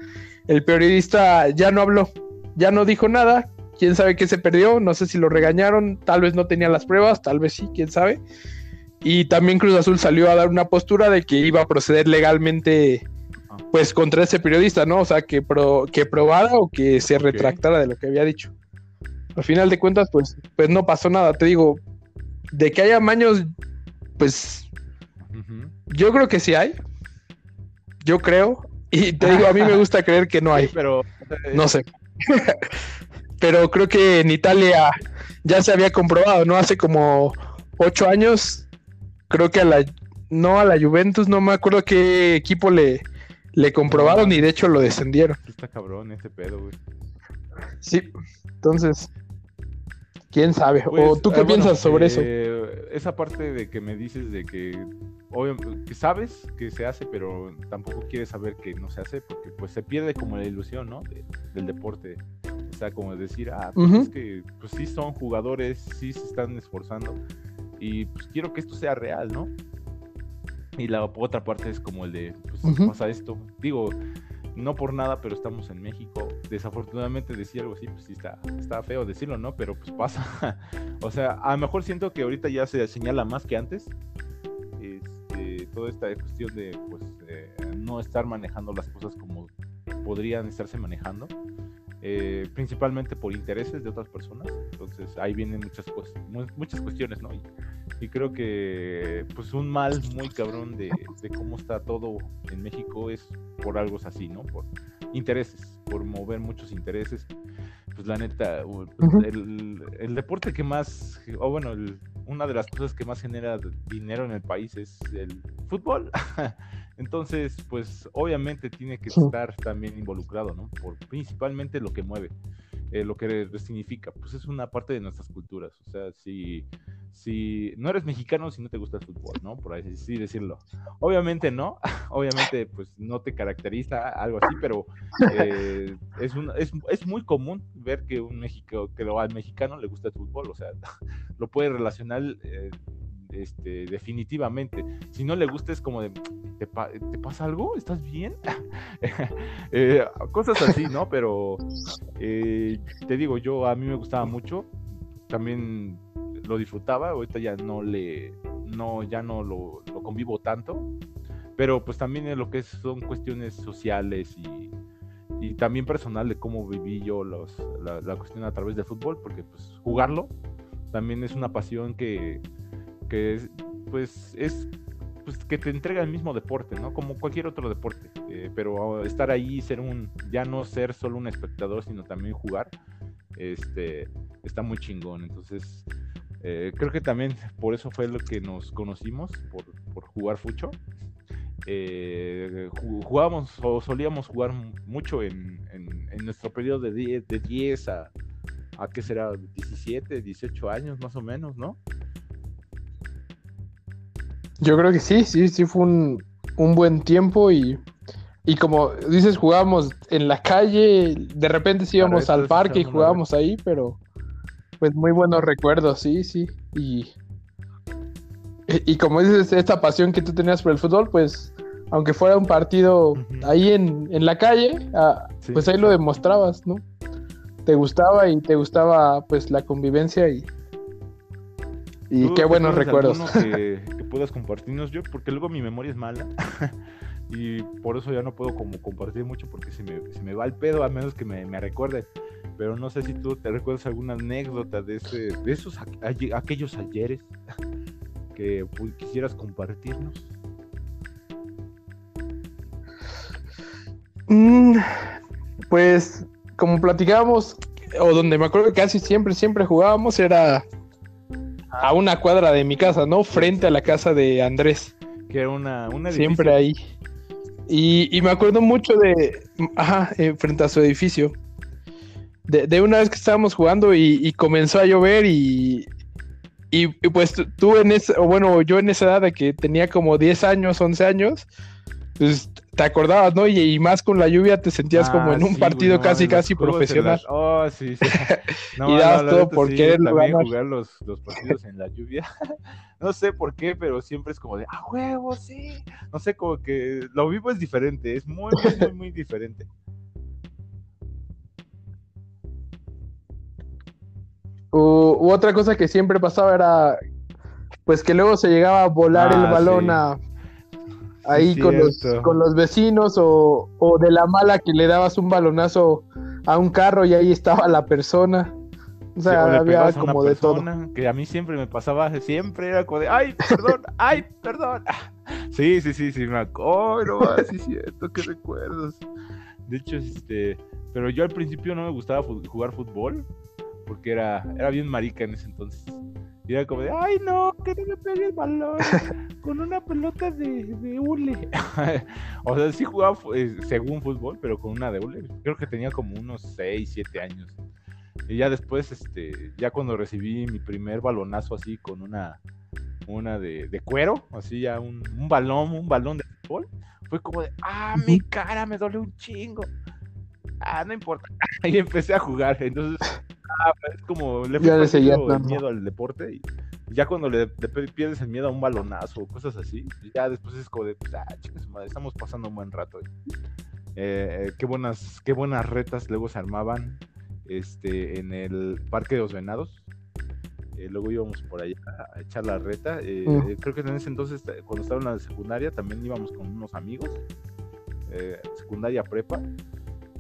el periodista ya no habló, ya no dijo nada. Quién sabe qué se perdió, no sé si lo regañaron, tal vez no tenía las pruebas, tal vez sí, quién sabe. Y también Cruz Azul salió a dar una postura de que iba a proceder legalmente, pues contra ese periodista, ¿no? O sea, que, pro, que probara o que se retractara okay. de lo que había dicho. Al final de cuentas, pues, pues no pasó nada. Te digo, de que haya maños, pues yo creo que sí hay. Yo creo. Y te digo, a mí me gusta creer que no hay. Sí, pero. No sé. pero creo que en Italia ya se había comprobado, ¿no? Hace como ocho años. Creo que a la. No a la Juventus, no me acuerdo qué equipo le, le comprobaron y de hecho lo descendieron. Está cabrón ese pedo, güey. Sí, entonces, quién sabe. ¿O Pues, tú qué ah, bueno, piensas sobre eso? eh, Esa parte de que me dices de que, obvio- que sabes que se hace, pero tampoco quieres saber que no se hace, porque pues se pierde como la ilusión, ¿no? De- del deporte. O sea, como decir, ah, pues es que pues sí son jugadores, sí se están esforzando, y pues quiero que esto sea real, ¿no? Y la otra parte es como el de, pues pasa esto. Digo, no por nada, pero estamos en México. Desafortunadamente decir algo así, pues sí está, está feo decirlo, ¿no? Pero pues pasa. o sea, a lo mejor siento que ahorita ya se señala más que antes. Este, toda esta cuestión de pues eh, no estar manejando las cosas como podrían estarse manejando. Eh, principalmente por intereses de otras personas. Entonces ahí vienen muchas cosas, mu- muchas cuestiones, ¿no? Y, y creo que pues un mal muy cabrón de, de cómo está todo en México es por algo así, ¿no? Por intereses, por mover muchos intereses. Pues la neta, pues, el, el deporte que más, o bueno, el- una de las cosas que más genera dinero en el país es el fútbol. Entonces, pues obviamente tiene que estar también involucrado, ¿no? Por principalmente lo que mueve, eh, lo que significa, pues es una parte de nuestras culturas. O sea, si, si no eres mexicano, si no te gusta el fútbol, ¿no? Por así decirlo. Obviamente no, obviamente pues no te caracteriza algo así, pero eh, es, un- es, es muy común ver que un México, que lo- al mexicano le gusta el fútbol, o sea, lo puede relacionar eh, este, definitivamente. Si no le gusta es como de, ¿te, pa- te pasa algo? ¿Estás bien? Eh, cosas así, ¿no? Pero eh, te digo, yo a mí me gustaba mucho, también lo disfrutaba, ahorita ya no le, no, ya no lo, lo convivo tanto, pero pues también es lo que son cuestiones sociales y, y también personal de cómo viví yo los, la, la cuestión a través del fútbol, porque pues jugarlo también es una pasión que, que es, pues es pues, que te entrega el mismo deporte, ¿no? Como cualquier otro deporte, eh, pero estar ahí, ser un, ya no ser solo un espectador, sino también jugar, este, está muy chingón, entonces eh, creo que también por eso fue lo que nos conocimos, por, por jugar fucho. Eh, ju- jugábamos o solíamos jugar mucho en, en- nuestro periodo de 10, de 10 a, a qué será, 17, 18 años más o menos, ¿no? Yo creo que sí, sí, sí fue un, un buen tiempo y, y como dices, jugábamos en la calle, de repente sí íbamos al parque y jugábamos ahí, pero pues muy buenos recuerdos, sí, sí. Y, y como dices, esta pasión que tú tenías por el fútbol, pues aunque fuera un partido ahí en, en la calle, ah, Sí, pues ahí lo demostrabas, ¿no? Te gustaba y te gustaba pues la convivencia y, y ¿Tú qué buenos recuerdos. que, que puedas compartirnos yo? Porque luego mi memoria es mala. y por eso ya no puedo como compartir mucho porque se me, se me va el pedo a menos que me, me recuerde. Pero no sé si tú te recuerdas alguna anécdota de, ese, de esos aquellos ayeres que quisieras compartirnos. Mm, pues como platicábamos, o donde me acuerdo que casi siempre, siempre jugábamos, era a una cuadra de mi casa, ¿no? Frente a la casa de Andrés, Que era una, un siempre ahí. Y, y me acuerdo mucho de, ajá, eh, frente a su edificio, de, de una vez que estábamos jugando y, y comenzó a llover y, y, y pues tú- tú en esa, o bueno, yo en esa edad de que tenía como 10 años, 11 años, pues te acordabas, ¿no? Y, y más con la lluvia te sentías como Ah, en un sí, partido casi, casi profesional. la- Oh, sí, sí. No, Y dabas todo por sí, quererlo también ganar. jugar los, los partidos en la lluvia. no sé por qué, pero siempre es como de, ¡ah, huevo, sí! No sé, como que lo vivo es diferente, es muy, muy, muy, muy diferente. U, u otra cosa que siempre pasaba era, pues que luego se llegaba a volar el Ah, balón sí. a ahí con los, con los vecinos o, o de la mala que le dabas un balonazo a un carro y ahí estaba la persona. O sea, Sí, o había como de todo. Que a mí siempre me pasaba, siempre era como de, ¡ay, perdón! ¡ay, perdón! Sí, sí, sí, sí, me acuerdo. no, sí, cierto, qué recuerdos. De hecho, este, pero yo al principio no me gustaba jugar fútbol porque era, era bien marica en ese entonces. Y era como de, ay no, que no me pegue el balón con una pelota de, de hule. o sea, sí jugaba eh, según fútbol, pero con una de hule. Creo que tenía como unos 6, 7 años. Y ya después, este, ya cuando recibí mi primer balonazo así con una, una de, de cuero, así ya un, un balón, un balón de fútbol, fue como de, ah, mi cara me duele un chingo. Ah, no importa. Y empecé a jugar. Entonces, ah, es como le perdiendo el miedo al deporte. Y ya cuando le, le pierdes el miedo a un balonazo o cosas así, ya después es como de, pues, ah, chicas, madre, estamos pasando un buen rato. Eh, eh, qué buenas, qué buenas retas luego se armaban este, en el Parque de los Venados. Eh, luego íbamos por allá a echar la reta. Eh, Mm. creo que en ese entonces, cuando estaba en la secundaria, también íbamos con unos amigos, eh, secundaria prepa,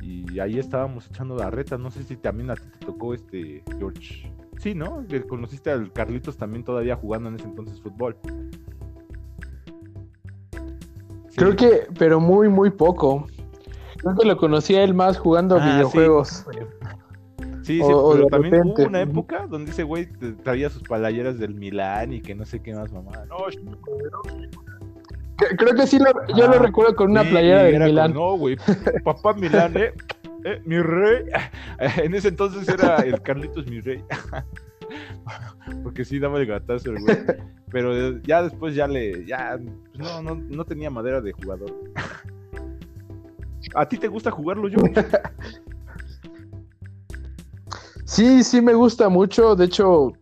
y ahí estábamos echando la reta. No sé si también a ti te tocó este George. Sí, ¿no? Que conociste al Carlitos también todavía jugando en ese entonces fútbol. Sí. Creo que, pero muy, muy poco. Creo que lo conocía él más jugando Ah, sí. videojuegos. Sí, sí, o pero también repente. hubo una época donde ese güey traía sus palayeras del Milán y que no sé qué más mamá. No, Creo que sí, lo- yo lo Ah, recuerdo con una sí, playera como, Milán. no, güey, papá Milán, eh, eh, mi rey. En ese entonces era el Carlitos mi rey. Porque sí daba el gatazo güey. Pero ya después ya le, ya, pues no, no, no tenía madera de jugador. ¿A ti te gusta jugarlo yo? Sí, sí me gusta mucho. De hecho,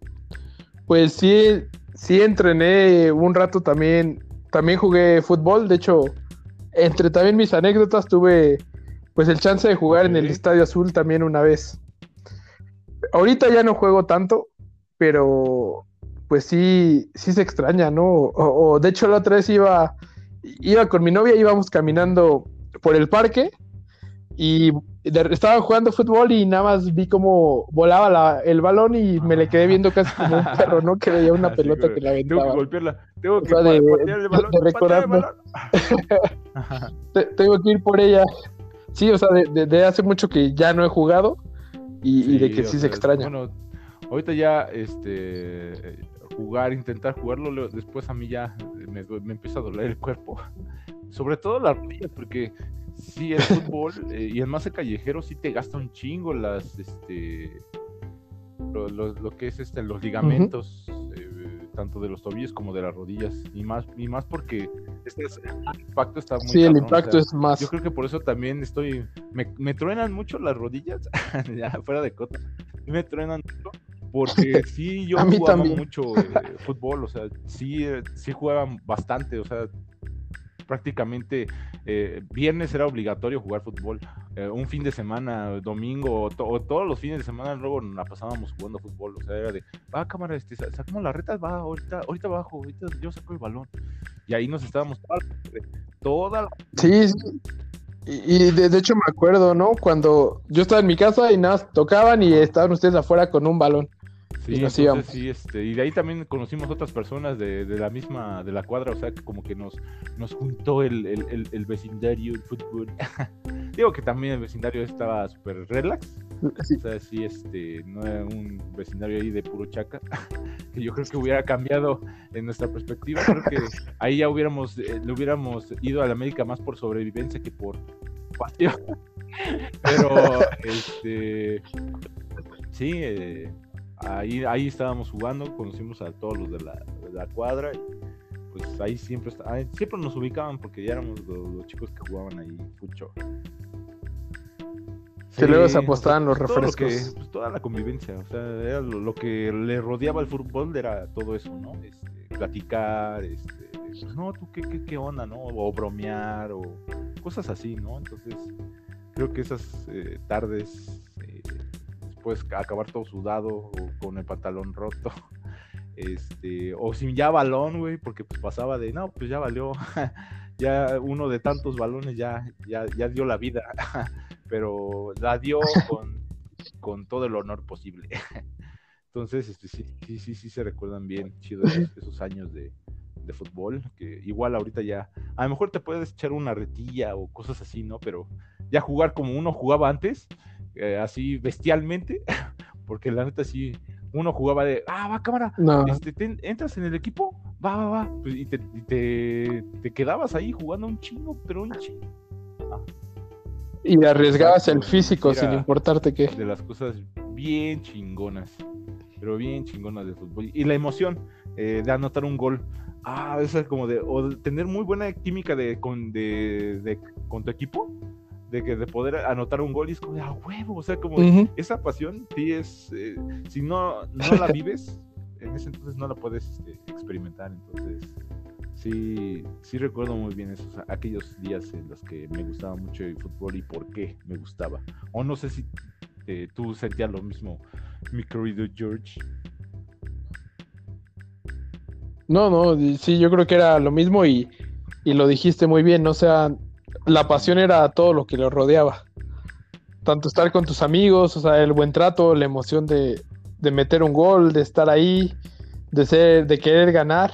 pues sí, sí entrené un rato también. También jugué fútbol. De hecho, entre también mis anécdotas tuve pues el chance de jugar en el. Estadio Azul también una vez. Ahorita ya no juego tanto, pero pues sí, sí se extraña, ¿no? O, o, de hecho la otra vez iba, iba con mi novia, íbamos caminando por el parque y estaban jugando fútbol y nada más vi cómo volaba la- el balón y me le quedé viendo casi como un perro, ¿no? Que veía una Así, pelota que la Tengo que aventaba. golpearla. Tengo que O sea, de- pa- patear el balón. de patear el recordarme. balón. Ajá. Te- tengo que ir por ella. Sí, o sea, de, hace mucho que ya no he jugado y, y de que sí se extraña. Bueno, ahorita ya este jugar, intentar jugarlo, después a mí ya me, me empieza a doler el cuerpo. Sobre todo las rodillas, porque sí, el fútbol eh, y el más el callejero sí te gasta un chingo las, este, lo, lo- lo que es este, los ligamentos, eh, tanto de los tobillos como de las rodillas, y más, y más porque este es- el impacto está muy Sí, el o impacto sea, es más. yo creo que por eso también estoy. Me, me truenan mucho las rodillas, ya fuera de cota. Me truenan mucho. Porque sí, yo jugaba también. mucho eh, fútbol, o sea, sí, eh, sí jugaban bastante, o sea, prácticamente eh, viernes era obligatorio jugar fútbol. eh, un fin de semana, domingo, o, to- o todos los fines de semana, luego la pasábamos jugando fútbol. O sea, era de, va cámara, este, sa- sacamos las retas, va, ahorita, ahorita bajo, ahorita yo saco el balón. Y ahí nos estábamos toda la- Sí, sí. Y, y de, de hecho me acuerdo, ¿no? Cuando yo estaba en mi casa y nada, tocaban y estaban ustedes afuera con un balón. Sí, y nos entonces sí, este, y de ahí también conocimos otras personas de, de la misma, de la cuadra, o sea, que como que nos, nos juntó el, el, el- el vecindario, el fútbol. Digo que también el vecindario estaba súper relax, Sí, o sea, sí, este, no era un vecindario ahí de puro chaca, que yo creo que hubiera cambiado en nuestra perspectiva, creo que ahí ya hubiéramos, eh, le hubiéramos ido a la América más por sobrevivencia que por pasión. Pero, este, sí, eh, ahí, ahí estábamos jugando, conocimos a todos los de la, de la cuadra y pues ahí siempre, está- ahí siempre nos ubicaban porque ya éramos los, los chicos que jugaban ahí fucho. Que luego se Sí, apostaban los todo lo que- refrescos. pues, toda la convivencia, o sea, era lo, lo que le rodeaba al fútbol era todo eso, ¿no? Este, platicar, este, pues, no, tú qué, qué, qué onda, ¿no? O bromear, o cosas así, ¿no? Entonces, creo que esas eh, tardes, eh, después acabar todo sudado o con el pantalón roto, este, o sin ya balón, güey, porque pues pasaba de, no, pues ya valió, ya uno de tantos balones ya, ya, ya dio la vida, pero la dio con, con todo el honor posible. Entonces, este, sí, sí, sí, sí se recuerdan bien, chido esos, esos años de, de fútbol, que igual ahorita ya, a lo mejor te puedes echar una retilla o cosas así, ¿no? Pero ya jugar como uno jugaba antes, eh, así bestialmente, porque la neta sí, uno jugaba de, ah, va cámara, No. este, te- entras en el equipo, va, va, va, pues, y, te, te, te quedabas ahí jugando un chingo, pero un chingo. Y arriesgabas el físico sin importarte qué. de las cosas bien chingonas, pero bien chingonas del fútbol. Y la emoción eh, de anotar un gol. Ah, eso es como de, o de tener muy buena química de, con, de, de- con tu equipo, de que de poder anotar un gol y es como de, a huevo, o sea, como esa pasión, sí es, eh, si no, no la vives, en ese entonces no la puedes este, experimentar, entonces sí, sí recuerdo muy bien esos, aquellos días en los que me gustaba mucho el fútbol y por qué me gustaba. O no sé si eh, tú sentías lo mismo, mi querido George. No, no, sí, yo creo que era lo mismo y, y lo dijiste muy bien, o sea, la pasión era todo lo que lo rodeaba. Tanto estar con tus amigos, o sea, el buen trato, la emoción de, de meter un gol, de estar ahí, de ser, de querer ganar,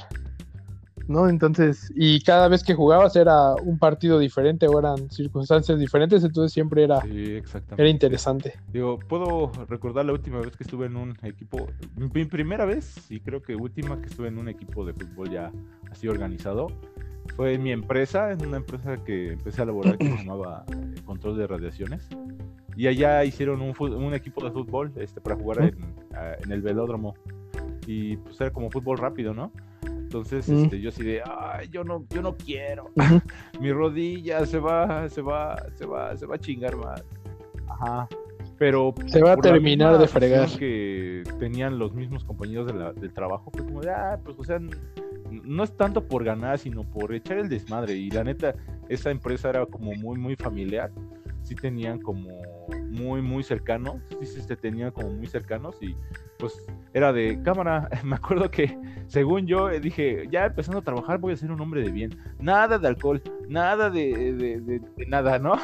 ¿no? Entonces, y cada vez que jugabas era un partido diferente o eran circunstancias diferentes, entonces siempre era, Sí, era interesante. Digo, puedo recordar la última vez que estuve en un equipo, mi primera vez y creo que última que estuve en un equipo de fútbol ya así organizado, fue en mi empresa, en una empresa que empecé a laborar que se llamaba eh, Control de Radiaciones. Y allá hicieron un, un equipo de fútbol este, para jugar en, en el velódromo. Y pues era como fútbol rápido, ¿no? Entonces, Mm. este, yo así de, ay, yo no, yo no quiero. Mi rodilla se va, se va, se va, se va a chingar más. Ajá. Pero Se va a terminar de fregar. que tenían los mismos compañeros de la- del trabajo, fue como de, ah, pues, o sea, no es tanto por ganar, sino por echar el desmadre. Y la neta, esa empresa era como muy, muy familiar. Sí tenían como muy, muy cercanos. Sí, se tenían como muy cercanos. Y pues era de cámara. Me acuerdo que, según yo, eh, dije, ya empezando a trabajar, voy a ser un hombre de bien. Nada de alcohol, nada de, de- de- de nada, ¿no?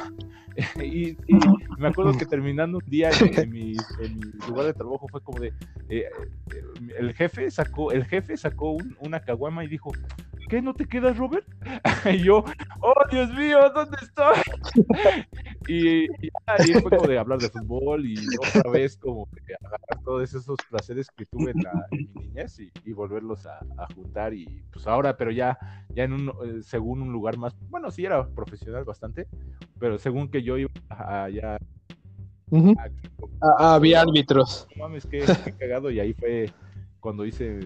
y, y me acuerdo que terminando un día en, mi, en mi lugar de trabajo fue como de eh, eh, el jefe sacó el jefe sacó un- una caguama y dijo ¿qué no te quedas Robert? y yo oh Dios mío ¿dónde estoy? y, y y fue como de hablar de fútbol y otra vez como de agarrar todos esos placeres que tuve en, la- en mi niñez y, y volverlos a, a juntar y pues ahora pero ya ya en un eh, según un lugar más bueno sí era profesional bastante pero según que yo iba a, Ah, había árbitros. no mames, qué, qué cagado. Y ahí fue cuando hice.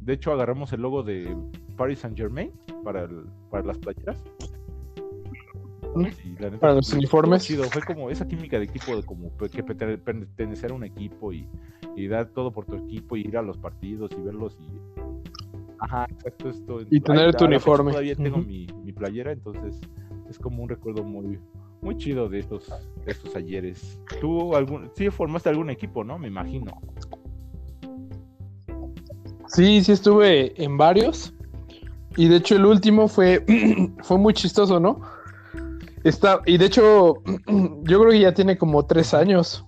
De hecho, agarramos el logo de Paris Saint Germain para, el- para las playeras. Y la neta, Para los uniformes. chido. Fue como esa química de equipo, de como que perte- pertenecer a un equipo y, y dar todo por tu equipo y ir a los partidos y verlos y. Ajá, exacto. Esto, Y tener tu uniforme. Todavía tengo mi, mi playera, entonces es como un recuerdo muy, muy chido de estos, de estos ayeres. ¿Tú algún, sí formaste algún equipo, no? Me imagino. Sí, sí estuve en varios. Y de hecho el último fue, fue muy chistoso, ¿no? Está, y de hecho, yo creo que ya tiene como tres años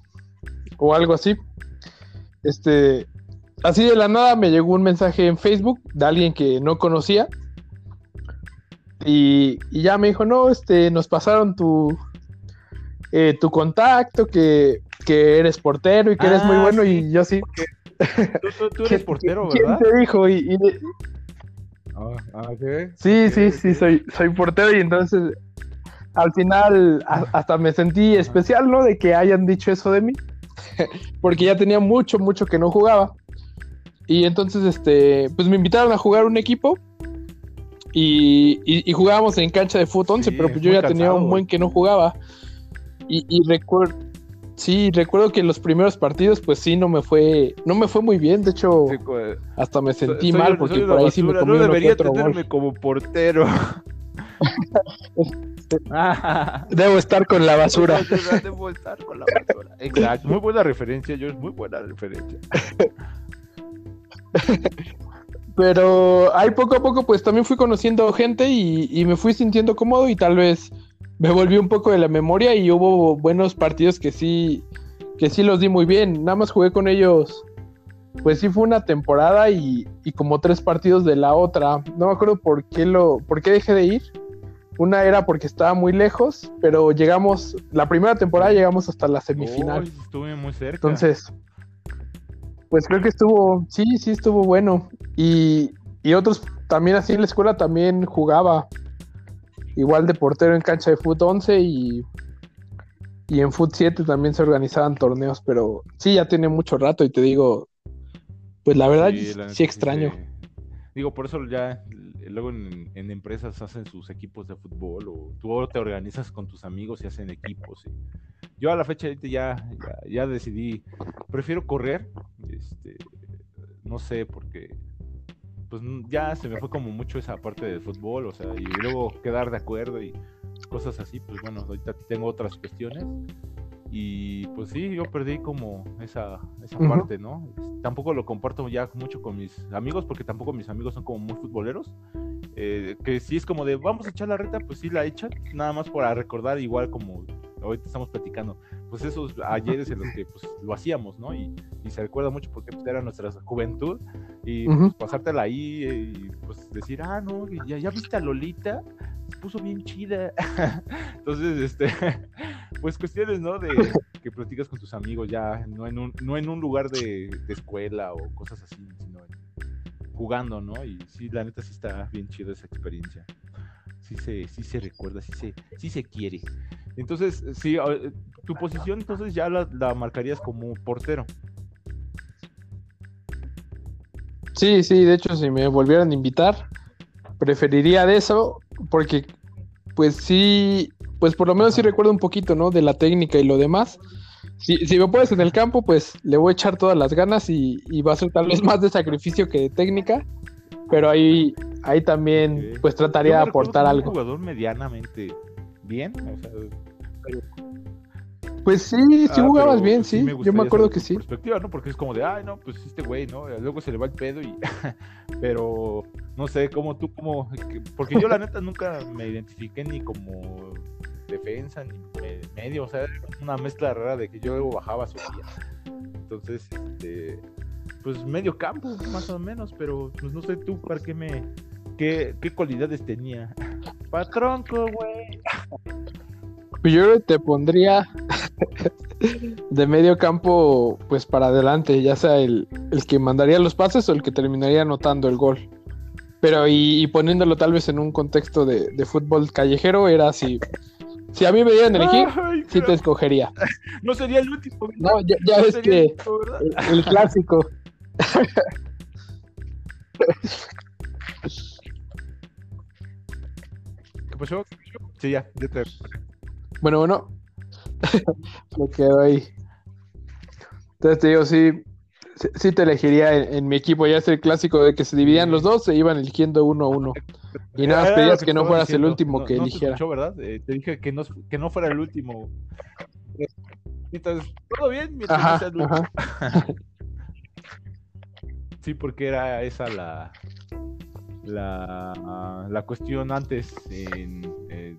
o algo así. Este, así de la nada me llegó un mensaje en Facebook de alguien que no conocía. Y, y ya me dijo, no, este, nos pasaron tu, eh, tu contacto, que, que eres portero y que eres muy Ah, bueno. sí. Y yo sí, Tú, tú- tú eres portero, ¿quién ¿verdad? te dijo? Y, y- Ah, ah. Sí, sí, sí, soy, soy portero y entonces al final a- hasta me sentí especial, ¿no? De que hayan dicho eso de mí, porque ya tenía mucho, mucho que no jugaba. Y entonces, este, pues me invitaron a jugar un equipo y, y- y jugábamos en cancha de fútbol 11, Sí, pero pues es yo ya tenía un buen que no jugaba. Y, y recuerdo, sí, recuerdo que en los primeros partidos, pues sí, no me fue, no me fue muy bien. De hecho, Sí, co- hasta me sentí soy- mal porque por ahí sí me comí No debería gol. como portero. Debo estar con la basura. Debo estar con la basura. Exacto. Muy buena referencia, George. Muy buena referencia. Pero ahí poco a poco pues también fui conociendo gente y, y me fui sintiendo cómodo y tal vez me volví un poco de la memoria y hubo buenos partidos que sí, que sí los di muy bien. Nada más jugué con ellos, pues sí fue una temporada y, y como tres partidos de la otra. No me acuerdo por qué, lo, por qué dejé de ir. Una era porque estaba muy lejos, pero llegamos, la primera temporada llegamos hasta la semifinal. Uy, estuve muy cerca. Entonces, pues creo que estuvo, sí, sí estuvo bueno. Y, y otros también así en la escuela también jugaba. Igual de portero en cancha de fut 11 y, y en fut 7 también se organizaban torneos, pero sí, ya tiene mucho rato y te digo, pues la verdad sí, extraño. Digo, por eso ya luego en, empresas hacen sus equipos de fútbol o tú te organizas con tus amigos y hacen equipos. Yo a la fecha ya, ya, ya, decidí, prefiero correr, este, no sé, porque pues ya se me fue como mucho esa parte del fútbol, o sea, y luego quedar de acuerdo y cosas así, pues bueno, ahorita tengo otras cuestiones y pues sí, yo perdí como esa, esa parte, ¿no? Tampoco lo comparto ya mucho con mis amigos, porque tampoco mis amigos son como muy futboleros. Eh, que si es como de vamos a echar la reta, pues sí la echan, nada más para recordar, igual como ahorita estamos platicando, pues esos ayeres en los que pues, lo hacíamos, ¿no? Y, y se recuerda mucho porque pues, era nuestra juventud y pues, pasártela ahí y pues decir, ah, no, ya, ya viste a Lolita, se puso bien chida. Entonces, este, pues cuestiones, ¿no? De que platicas con tus amigos ya, no en un, no en un lugar de, escuela o cosas así, sino jugando, ¿no? Y sí, la neta sí está bien chida esa experiencia. Sí se, sí se recuerda, sí se, sí se quiere. Entonces, sí, tu posición entonces ya la, la marcarías como portero. Sí, sí, de hecho, si me volvieran a invitar, preferiría de eso, porque pues sí, pues por lo menos sí recuerdo un poquito, ¿no? De la técnica y lo demás. Si, si me puedes en el campo, pues le voy a echar todas las ganas y, va a ser tal vez más de sacrificio que de técnica, pero ahí, ahí también pues trataría de aportar algo. Un jugador medianamente bien, o sea, pues sí, sí ah, jugabas bien, pues sí. Yo me acuerdo que sí. Perspectiva, ¿no? Porque es como de, ay, no, pues este güey, ¿no? Luego se le va el pedo y. pero no sé, cómo tú, como. Porque yo, la neta, nunca me identifiqué ni como defensa ni medio, o sea, una mezcla rara de que yo luego bajaba, subía. Entonces, este. Pues medio campo, más o menos, pero pues no sé tú para qué me. ¿Qué, qué cualidades tenía? Patronco, güey. Yo te pondría de medio campo, pues para adelante, ya sea el, que mandaría los pases o el que terminaría anotando el gol. Pero y, poniéndolo tal vez en un contexto de, fútbol callejero, era así. Si a mí me dieran elegir, sí te escogería. No sería el último. No, ya, ves que el, clásico. ¿Qué pasó? Sí, ya, ya te... Bueno, bueno. Me quedo ahí. Entonces te digo, sí, sí te elegiría en, mi equipo. Ya es el clásico de que se dividían los dos, se iban eligiendo uno a uno. Y nada más pedías que, no fueras el último que eligiera. ¿verdad? Eh, te dije que no, que no fuera el último. Entonces, todo bien mientras ajá, ajá. sí, porque era esa la, la, la cuestión antes en,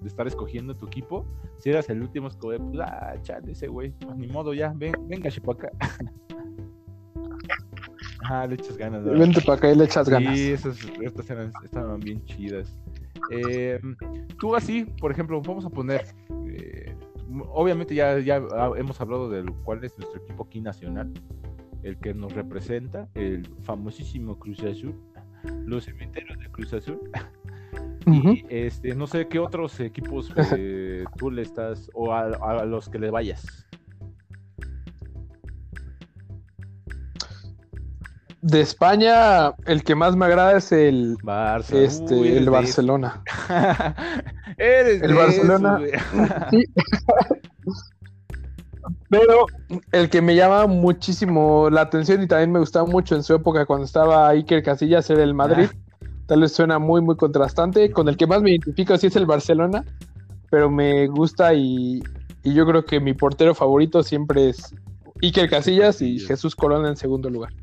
de estar escogiendo tu equipo, si eras el último, es pues, ah, chale, ese güey, pues, ni modo, ya, ven, venga, acá. Ah, le echas ganas. Vente para acá y le echas ganas. Sí, esas, estas eran, estaban bien chidas. Eh, tú así, por ejemplo, vamos a poner, eh, obviamente ya, ya hemos hablado de cuál es nuestro equipo aquí nacional, el que nos representa, el famosísimo Cruz Azul los cementerios de Cruz Azul. Y este, no sé qué otros equipos eh, tú le estás, o a, los que le vayas. De España, el que más me agrada es el, este, el Barcelona. eres el Barcelona. Pero el que me llama muchísimo la atención y también me gustaba mucho en su época cuando estaba Iker Casillas era el Madrid. Ah. Tal vez suena muy, muy contrastante. Con el que más me identifico sí es el Barcelona, pero me gusta y, yo creo que mi portero favorito siempre es Iker Casillas y Jesús Corona en segundo lugar.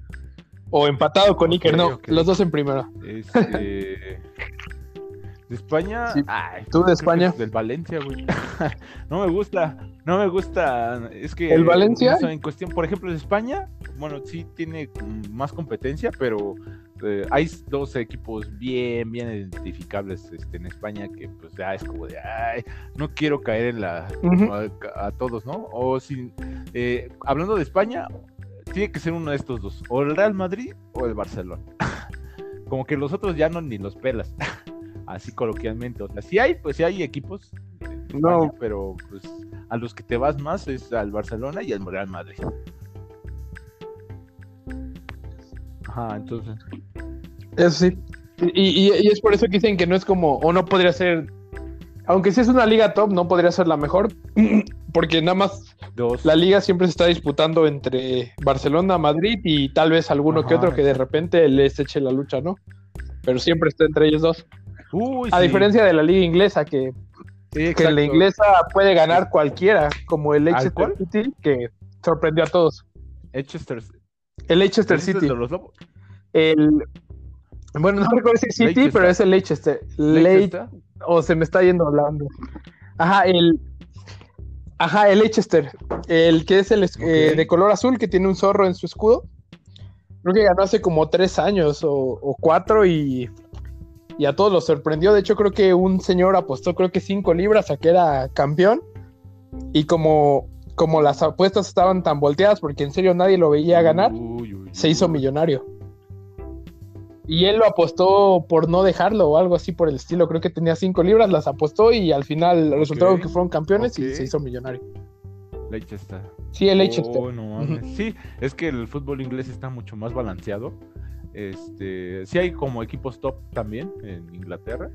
O empatado con Iker, no, los dos en primero. Este... ¿De España? ¿Tú de España? Del Valencia, güey. no me gusta, no me gusta. Es que. ¿El Valencia? en cuestión, por ejemplo, de España, bueno, sí tiene más competencia, pero eh, hay dos equipos bien, bien identificables este, en España que, pues, ya es como de, ay, no quiero caer en la. a, todos, ¿no? O si. Eh, hablando de España, tiene que ser uno de estos dos, o el Real Madrid o el Barcelona. Como que los otros ya no ni los pelas, así coloquialmente. O sea, si hay, pues sí hay equipos, no, pero pues a los que te vas más es al Barcelona y al Real Madrid. Ajá, entonces. Eso sí. Y, y, es por eso que dicen que no es como, o no podría ser, aunque si es una liga top, no podría ser la mejor, porque nada más Dos. la liga siempre se está disputando entre Barcelona, Madrid y tal vez alguno que otro que de repente les eche la lucha, ¿no? Pero siempre está entre ellos dos. A diferencia de la liga inglesa, que, que la inglesa puede ganar cualquiera, como el Leicester City, que sorprendió a todos. Leicester. El Leicester City. El, bueno, no recuerdo si es City, pero es el Leicester. Leicester. O se me está yendo hablando. Ajá, el. Ajá, el Leicester. El que es el eh, de color azul, que tiene un zorro en su escudo. Creo que ganó hace como tres años o, cuatro y, y a todos los sorprendió. De hecho, creo que un señor apostó, creo que cinco libras a que era campeón. Y como, como las apuestas estaban tan volteadas, porque en serio nadie lo veía ganar, se hizo millonario. Y él lo apostó por no dejarlo o algo así por el estilo. Creo que tenía cinco libras, las apostó y al final resultaron que fueron campeones y se hizo millonario. Leicester. Sí, el Leicester. Oh, sí, es que el fútbol inglés está mucho más balanceado. Este, sí hay como equipos top también en Inglaterra,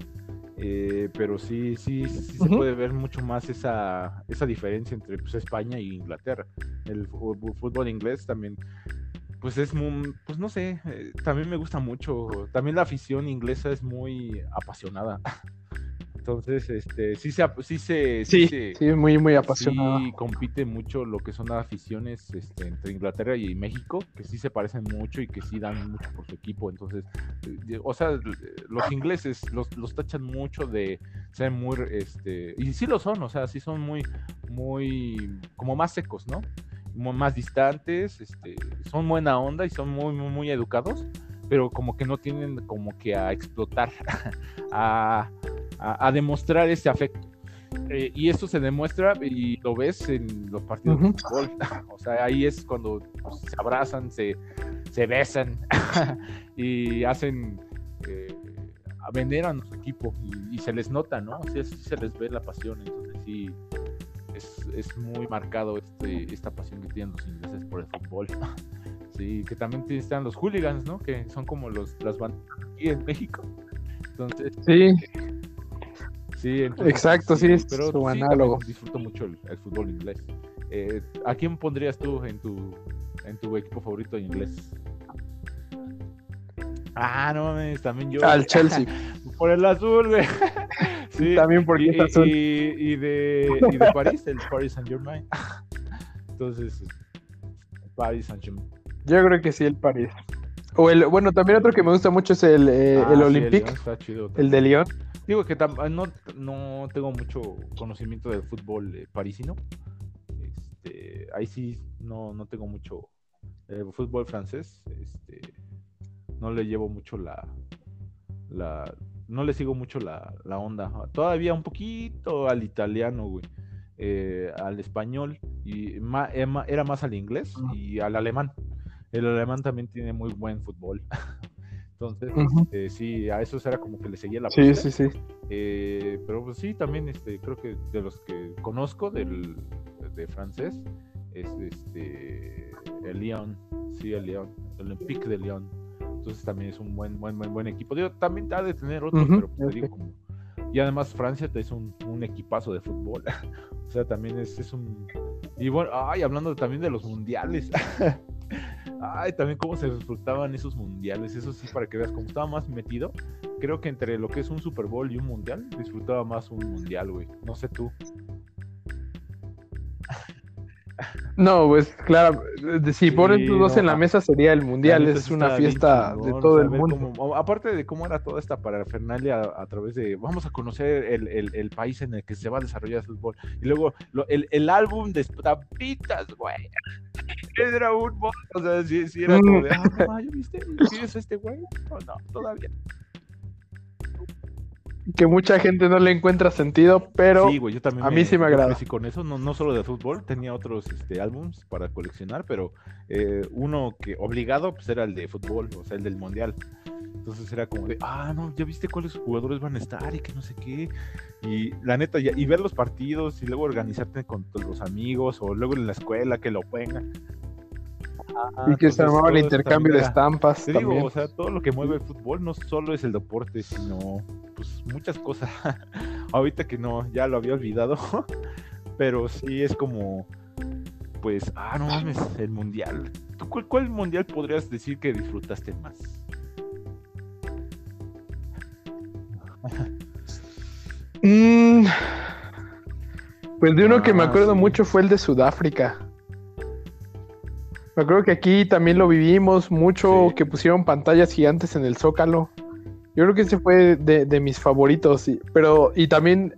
eh, pero sí, sí, sí se puede ver mucho más esa, esa diferencia entre pues, España y Inglaterra. El fútbol inglés también pues es muy, pues no sé, eh, también me gusta mucho. También la afición inglesa es muy apasionada. Entonces, este, sí se, sí se, sí, sí, muy, muy apasionada. Sí compite mucho lo que son las aficiones este, entre Inglaterra y México, que sí se parecen mucho y que sí dan mucho por su equipo. Entonces, eh, o sea, los ingleses los, los tachan mucho de ser muy, este, y sí lo son, o sea, sí son muy, muy, como más secos, ¿no? más distantes, este, son buena onda y son muy, muy, muy educados, pero como que no tienen como que a explotar, a, a, demostrar ese afecto. Eh, y eso se demuestra y lo ves en los partidos de fútbol. o sea, ahí es cuando pues, se abrazan, se, se besan y hacen, eh, veneran a su equipo y, se les nota, ¿no? O sea, se les ve la pasión. Entonces, sí, es, muy marcado este, esta pasión que tienen los ingleses por el fútbol. Sí, que también están los hooligans, ¿no? Que son como los, las bandas aquí en México. Entonces, sí. Sí, exacto, sí, es pero su análogo. Disfruto mucho el, fútbol inglés. Eh, ¿A quién pondrías tú en tu, en tu equipo favorito en inglés? Ah, no mames, también yo. Al Chelsea. Por el azul, güey. Sí, también porque y, es azul. Y, de, y de París, el Paris Saint Germain. Entonces, Paris Saint Germain. Yo creo que sí, el París. O el, bueno, también otro que me gusta mucho es el, eh, ah, el Olympique. el, de Lyon. Digo que no, no tengo mucho conocimiento del fútbol eh, parisino. Este, ahí sí no, no tengo mucho eh, fútbol francés. Este, no le llevo mucho la, la no le sigo mucho la, onda. Todavía un poquito al italiano, güey. Eh, al español y era más al inglés y al alemán. El alemán también tiene muy buen fútbol. Entonces, este, sí, a eso era como que le seguía la Sí, sí, sí. Eh, pero pues sí, también este, creo que de los que conozco del, de francés es este el Lyon, sí, el Lyon, el Olympique de Lyon entonces también es un buen, buen, buen, buen equipo. Digo, también ha de tener otros, pero pues, digo, como... Y además Francia es un, un equipazo de fútbol. o sea, también es, es un... Y bueno, ay, hablando también de los mundiales. ay, también cómo se disfrutaban esos mundiales. Eso sí, para que veas, como estaba más metido, creo que entre lo que es un Super Bowl y un mundial, disfrutaba más un mundial, güey. No sé tú. No, pues claro, si ponen tus dos en la mesa sería el mundial, es una fiesta de todo el mundo. aparte de cómo era toda esta parafernalia a, través de, vamos a conocer el, país en el que se va a desarrollar el fútbol. Y luego el, álbum de Estampitas, güey. Era un o sea, si, era como de, ah, ¿ya viste? ¿Quién es este güey? No, no, todavía. Que mucha gente no le encuentra sentido, pero Sí, güey, yo también a mí sí me agrada. crecí con eso, no, no solo de fútbol, tenía otros este, álbums para coleccionar, pero eh, uno que obligado pues era el de fútbol, o sea, el del mundial. Entonces era como de, ah, no, ya viste cuáles jugadores van a estar y que no sé qué. Y la neta, ya- y ver los partidos y luego organizarte con los amigos o luego en la escuela que lo pongan. Y que se armaba el intercambio de estampas Te también. digo, o sea, todo lo que mueve el fútbol no solo es el deporte, sino pues muchas cosas. Ahorita que no, ya lo había olvidado, pero sí es como, pues, ah, no mames, el mundial. ¿Tú cuál, cuál mundial podrías decir que disfrutaste más? Mm, pues de uno que me Ah, acuerdo sí. mucho fue el de Sudáfrica. Me acuerdo que aquí también lo vivimos mucho, Sí. que pusieron pantallas gigantes en el Zócalo. Yo creo que ese fue de, de mis favoritos, y- pero y también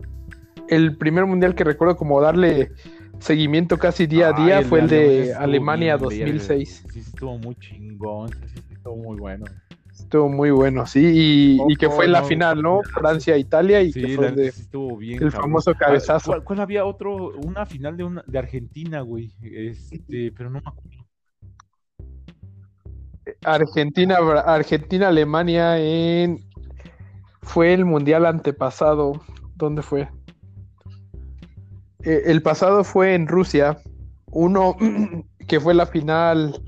el primer mundial que recuerdo como darle seguimiento casi día a Ay, día fue el de Alemania bien verga. 2006. Sí, estuvo muy chingón, sí, estuvo muy bueno. Estuvo muy bueno, sí, y, y que fue la no, final, ¿no? Francia-Italia y Sí, que fue de- sí estuvo bien. el cabrón. famoso Ah, cabezazo. ¿Cuál, cuál había otro? Una final de, una, de Argentina, güey. Este, pero no me acuerdo. Argentina, Argentina, Alemania en fue el mundial antepasado. ¿Dónde fue? Eh, el pasado fue en Rusia. Uno que fue la final.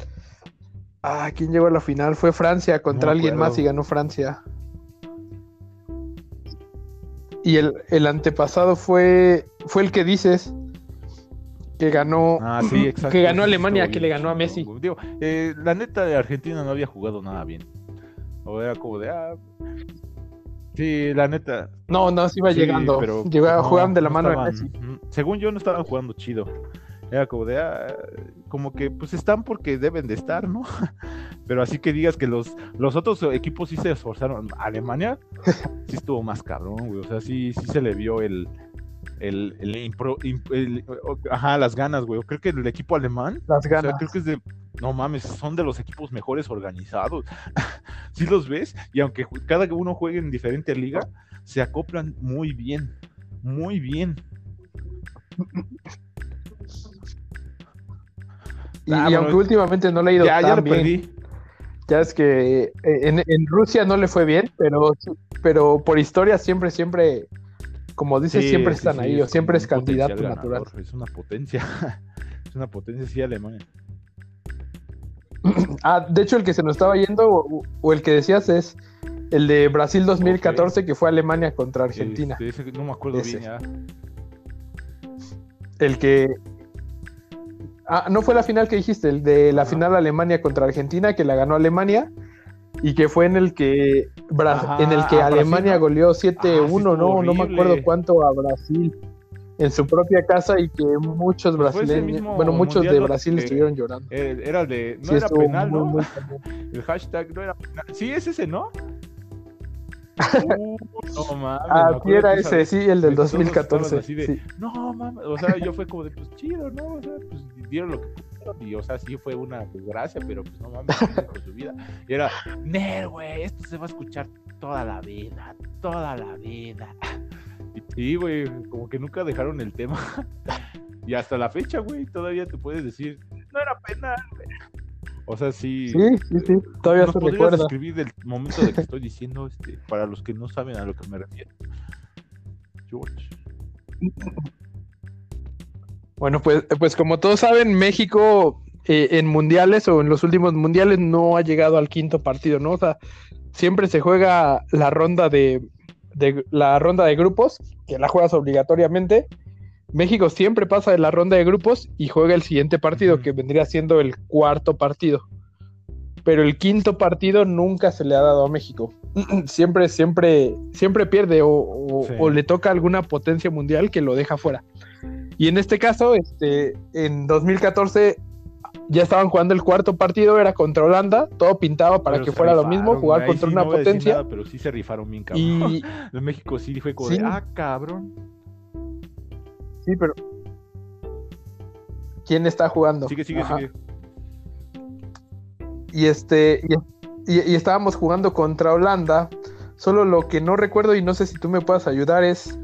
Ah, ¿quién llegó a la final? Fue Francia contra alguien más y ganó Francia. Y el, el antepasado fue fue el que dices que ganó Ah, sí, exacto. que ganó Alemania, que le ganó a Messi. Digo, eh, la neta de Argentina no había jugado nada bien. O era como de, ah. Sí, la neta. No, no, sí iba sí, llegando. pero no, jugaban de la no mano estaban- de Messi. mm, Según yo, no estaban jugando chido. Era como de, ah, como que pues están porque deben de estar, ¿no? Pero así que digas que los, los otros equipos sí se esforzaron. Alemania sí estuvo más cabrón, güey. O sea, sí, sí se le vio el, el, el, impro- imp- el- ajá, las ganas, güey. Creo que el equipo alemán Las o sea, ganas. creo que es de. No mames, son de los equipos mejores organizados. Si los ves, y aunque cada uno juegue en diferente liga, se acoplan muy bien. Muy bien. Y, Ah, y bueno, aunque últimamente no le ha ido Ya, ya tan lo bien, perdí. ya es que eh, en, en Rusia no le fue bien, pero, pero por historia siempre, siempre, como dices, Sí, siempre están sí, ahí, o es siempre es candidato natural. ganador, Es una potencia. Es una potencia, sí, Alemania. Ah, de hecho, el que se nos estaba yendo, o, o el que decías, es el de Brasil 2014, que fue Alemania contra Argentina. Ese no me acuerdo Ese. bien ya. El que. Ah, no fue la final que dijiste, el de la final Alemania contra Argentina, que la ganó Alemania, y que fue en el que Bra- Ajá, en el que a Brasil, Alemania ¿no? goleó Ah, sí 7-1, estuvo no, no me acuerdo cuánto a Brasil en su propia casa y que muchos Pues brasileños, bueno, muchos de Brasil estuvieron llorando. Eh, Era el de. No Sí, era penal, ¿no? muy. El hashtag no era penal. Sí, es ese, ¿no? Uh, no mames. Ah, sí era que ese, sí, el del todos estaban 2014. así de, sí. No mames, o sea, yo fue como de, pues chido, ¿no? O sea, pues dieron lo que y, o sea, sí fue una desgracia, pero pues no mames, por su vida. Y era, Ner, güey, esto se va a escuchar toda la vida, toda la vida. Y sí, güey, como que nunca dejaron el tema. Y hasta la fecha, güey, todavía te puedes decir, no era penal, güey. O sea, sí. Sí, sí, sí, todavía ¿Nos se podrías recuerda. describir del momento de que estoy diciendo, este, para los que no saben a lo que me refiero? George. Bueno, pues, pues como todos saben, México eh, en mundiales o en los últimos mundiales no ha llegado al quinto partido, ¿no? O sea, siempre se juega la ronda de, de- la ronda de grupos, que la juegas obligatoriamente. México siempre pasa de la ronda de grupos y juega el siguiente partido, que vendría siendo el cuarto partido. Pero el quinto partido nunca se le ha dado a México. siempre, siempre, siempre pierde o, o- Sí. o le toca alguna potencia mundial que lo deja fuera. Y en este caso, este, en 2014 ya estaban jugando el cuarto partido, era contra Holanda, todo pintaba para Pero que fuera lo mismo, jugar güey, contra sí una no potencia. nada, pero sí se rifaron bien, cabrón. Y En México sí fue como Sí. de, ah, cabrón. sí, pero ¿quién está jugando? Sigue, sigue, Ajá. sigue. Y este y, y- y estábamos jugando contra Holanda, Solo lo que no recuerdo y no sé si tú me puedas ayudar es,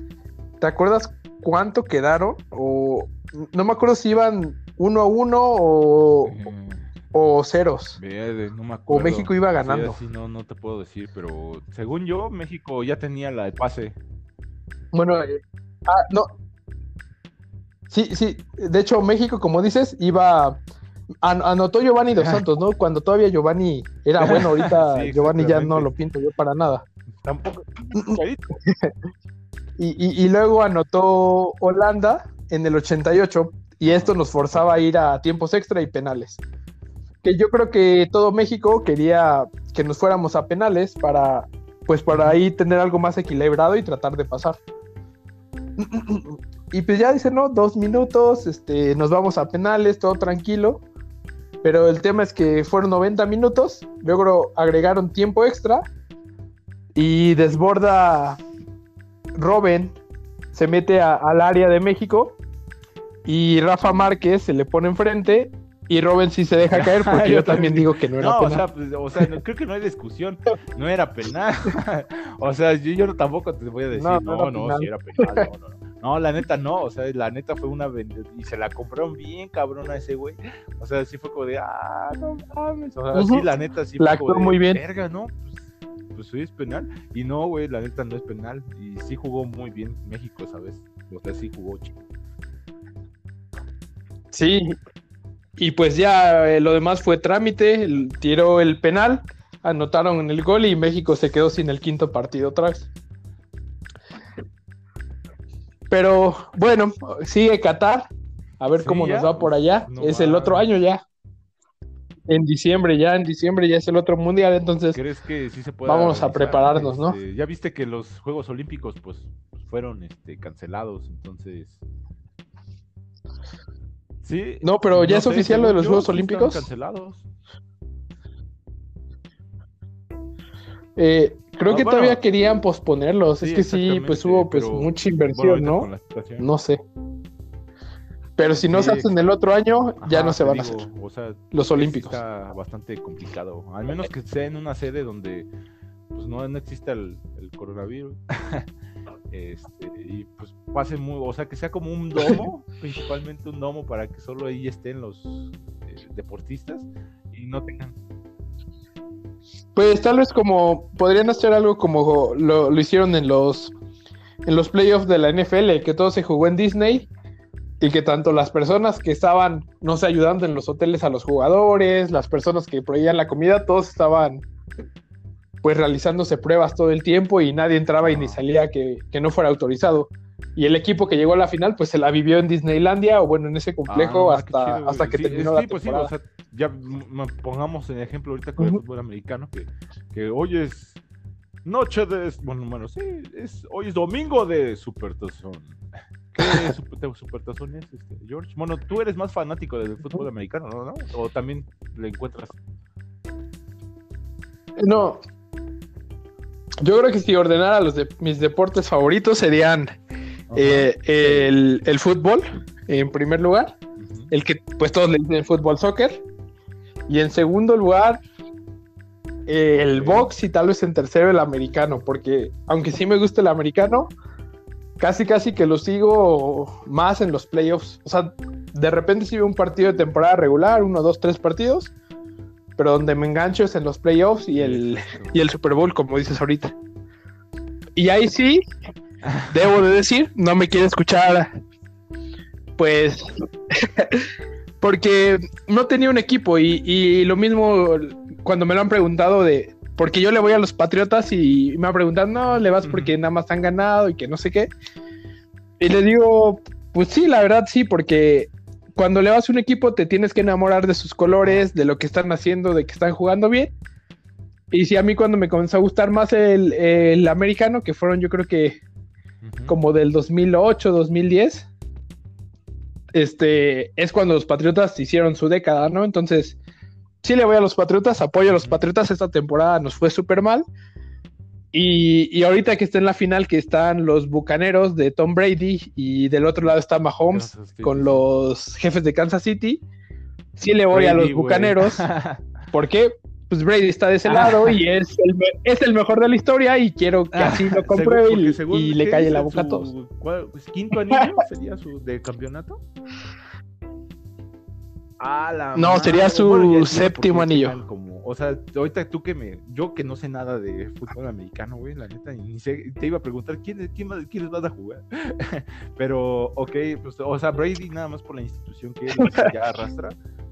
¿te acuerdas cuánto quedaron? O no me acuerdo si iban uno a uno o, o ceros. verde, no me O acuerdo. México iba Sí, ganando. así no, no te puedo decir, pero según yo, México ya tenía la de pase. Bueno, eh, ah, no. Sí, sí. De hecho, México, como dices, iba. an- anotó Giovanni Dos Santos, ¿no? Cuando todavía Giovanni era bueno, ahorita Sí, Giovanni ya no lo pinto yo para nada. Tampoco. Y, y- y luego anotó Holanda en el 88 y esto nos forzaba a ir a tiempos extra y penales. Que yo creo que todo México quería que nos fuéramos a penales para, pues para ahí tener algo más equilibrado y tratar de pasar. Y pues ya dicen, ¿no? Dos minutos, este, nos vamos a penales, todo tranquilo. Pero el tema es que fueron 90 minutos, luego agregaron tiempo extra y desborda Robin se mete a- al área de México y Rafa Márquez se le pone enfrente y Robin sí se deja caer porque Yo yo también digo que no era No, o penal. sea, pues, o sea, no- creo que no hay discusión. No era penal. o sea, yo, yo tampoco te voy a decir, No, no, no no, si era penal. No, no, no. No, la neta no. O sea, la neta fue una y se la compraron bien cabrón a ese güey. O sea, sí fue como de, ah, no mames. O sea, sí, la neta sí La fue como de, muy bien. Verga, ¿no? Pues, sí es penal. Y no, güey, la neta no es penal. Y sí jugó muy bien México esa vez. O sea, sí jugó chico. Sí. Y pues ya eh, lo demás fue trámite, tiró el penal, anotaron en el gol y México se quedó sin el quinto partido otra vez. Pero bueno, sigue Qatar, a ver Sí, cómo ya, nos va por allá. no es el otro año ya. En diciembre ya, en diciembre ya es el otro mundial, entonces ¿Crees que sí se puede? Vámonos a prepararnos, ¿no? Ya viste que los Juegos Olímpicos, pues, fueron este, cancelados, entonces. Sí. No, pero ¿ya es oficial lo de los yo, Juegos Olímpicos? cancelados. Eh, creo Ah, que bueno. todavía querían posponerlos. es que sí, pues hubo pues pero, mucha inversión, ¿no? No sé. Pero si no se hacen el otro año, ya no se van a hacer O sea, los olímpicos. Está bastante complicado. Al menos que sea en una sede donde pues no, no exista el, el coronavirus. este, y pues pase muy, o sea, que sea como un domo, principalmente un domo para que solo ahí estén los eh, deportistas y no tengan. Pues tal vez como podrían hacer algo como lo, lo hicieron en los en los playoffs de la NFL, que todo se jugó en Disney y que tanto las personas que estaban, no sé, ayudando en los hoteles a los jugadores, las personas que proveían la comida, todos estaban pues realizándose pruebas todo el tiempo y nadie entraba y ni salía que, que no fuera autorizado. Y el equipo que llegó a la final, pues se la vivió en Disneylandia o bueno, en ese complejo Ah, hasta, chido, hasta que Sí, terminó sí, la pues sí, temporada. o sea, ya pongamos en ejemplo ahorita con el Ujú. fútbol americano que, que hoy es noche de bueno, bueno, sí, es hoy es domingo de Supertazón. ¿Qué super, supertazón es este, George? Bueno, tú eres más fanático del fútbol americano, ¿no? ¿no? O también le encuentras No. Yo creo que si ordenara los de mis deportes favoritos serían eh, el, el fútbol, en primer lugar, el que pues todos le dicen fútbol soccer, y en segundo lugar el box y tal vez en tercero el americano, porque aunque sí me gusta el americano, casi casi que lo sigo más en los playoffs. O sea, de repente sí veo un partido de temporada regular, uno, dos, tres partidos, pero donde me engancho es en los playoffs y el, y el Super Bowl, como dices ahorita. Y ahí sí, debo de decir, no me quiere escuchar, pues, porque no tenía un equipo y lo mismo cuando me lo han preguntado de, porque yo le voy a los Patriotas y me han preguntado, no, le vas porque nada más han ganado y que no sé qué. Y le digo, pues sí, la verdad sí, porque cuando le vas a un equipo te tienes que enamorar de sus colores, de lo que están haciendo, de que están jugando bien. Y sí, a mí cuando me comenzó a gustar más el, el americano, que fueron yo creo que como del 2008, 2010, este, es cuando los Patriotas hicieron su década, ¿no? Entonces, sí le voy a los Patriotas, apoyo a los Patriotas, esta temporada nos fue súper mal. Y, y ahorita que está en la final, que están los Bucaneros de Tom Brady y del otro lado está Mahomes con los jefes de Kansas City, sí le voy a los. Bucaneros. ¿Por qué? pues Brady está de ese lado y es el, es el mejor de la historia y quiero que así lo compruebe y, le calle la boca a todos. Pues, ¿Quinto anillo sería su de campeonato? No, sería su séptimo anillo. Como, o sea, ahorita tú que me. Yo que no sé nada de fútbol americano, güey, la neta, ni sé, te iba a preguntar quién, quién, quiénes vas a jugar. Pero, ok, pues, o sea, Brady, nada más por la institución que él ya arrastra,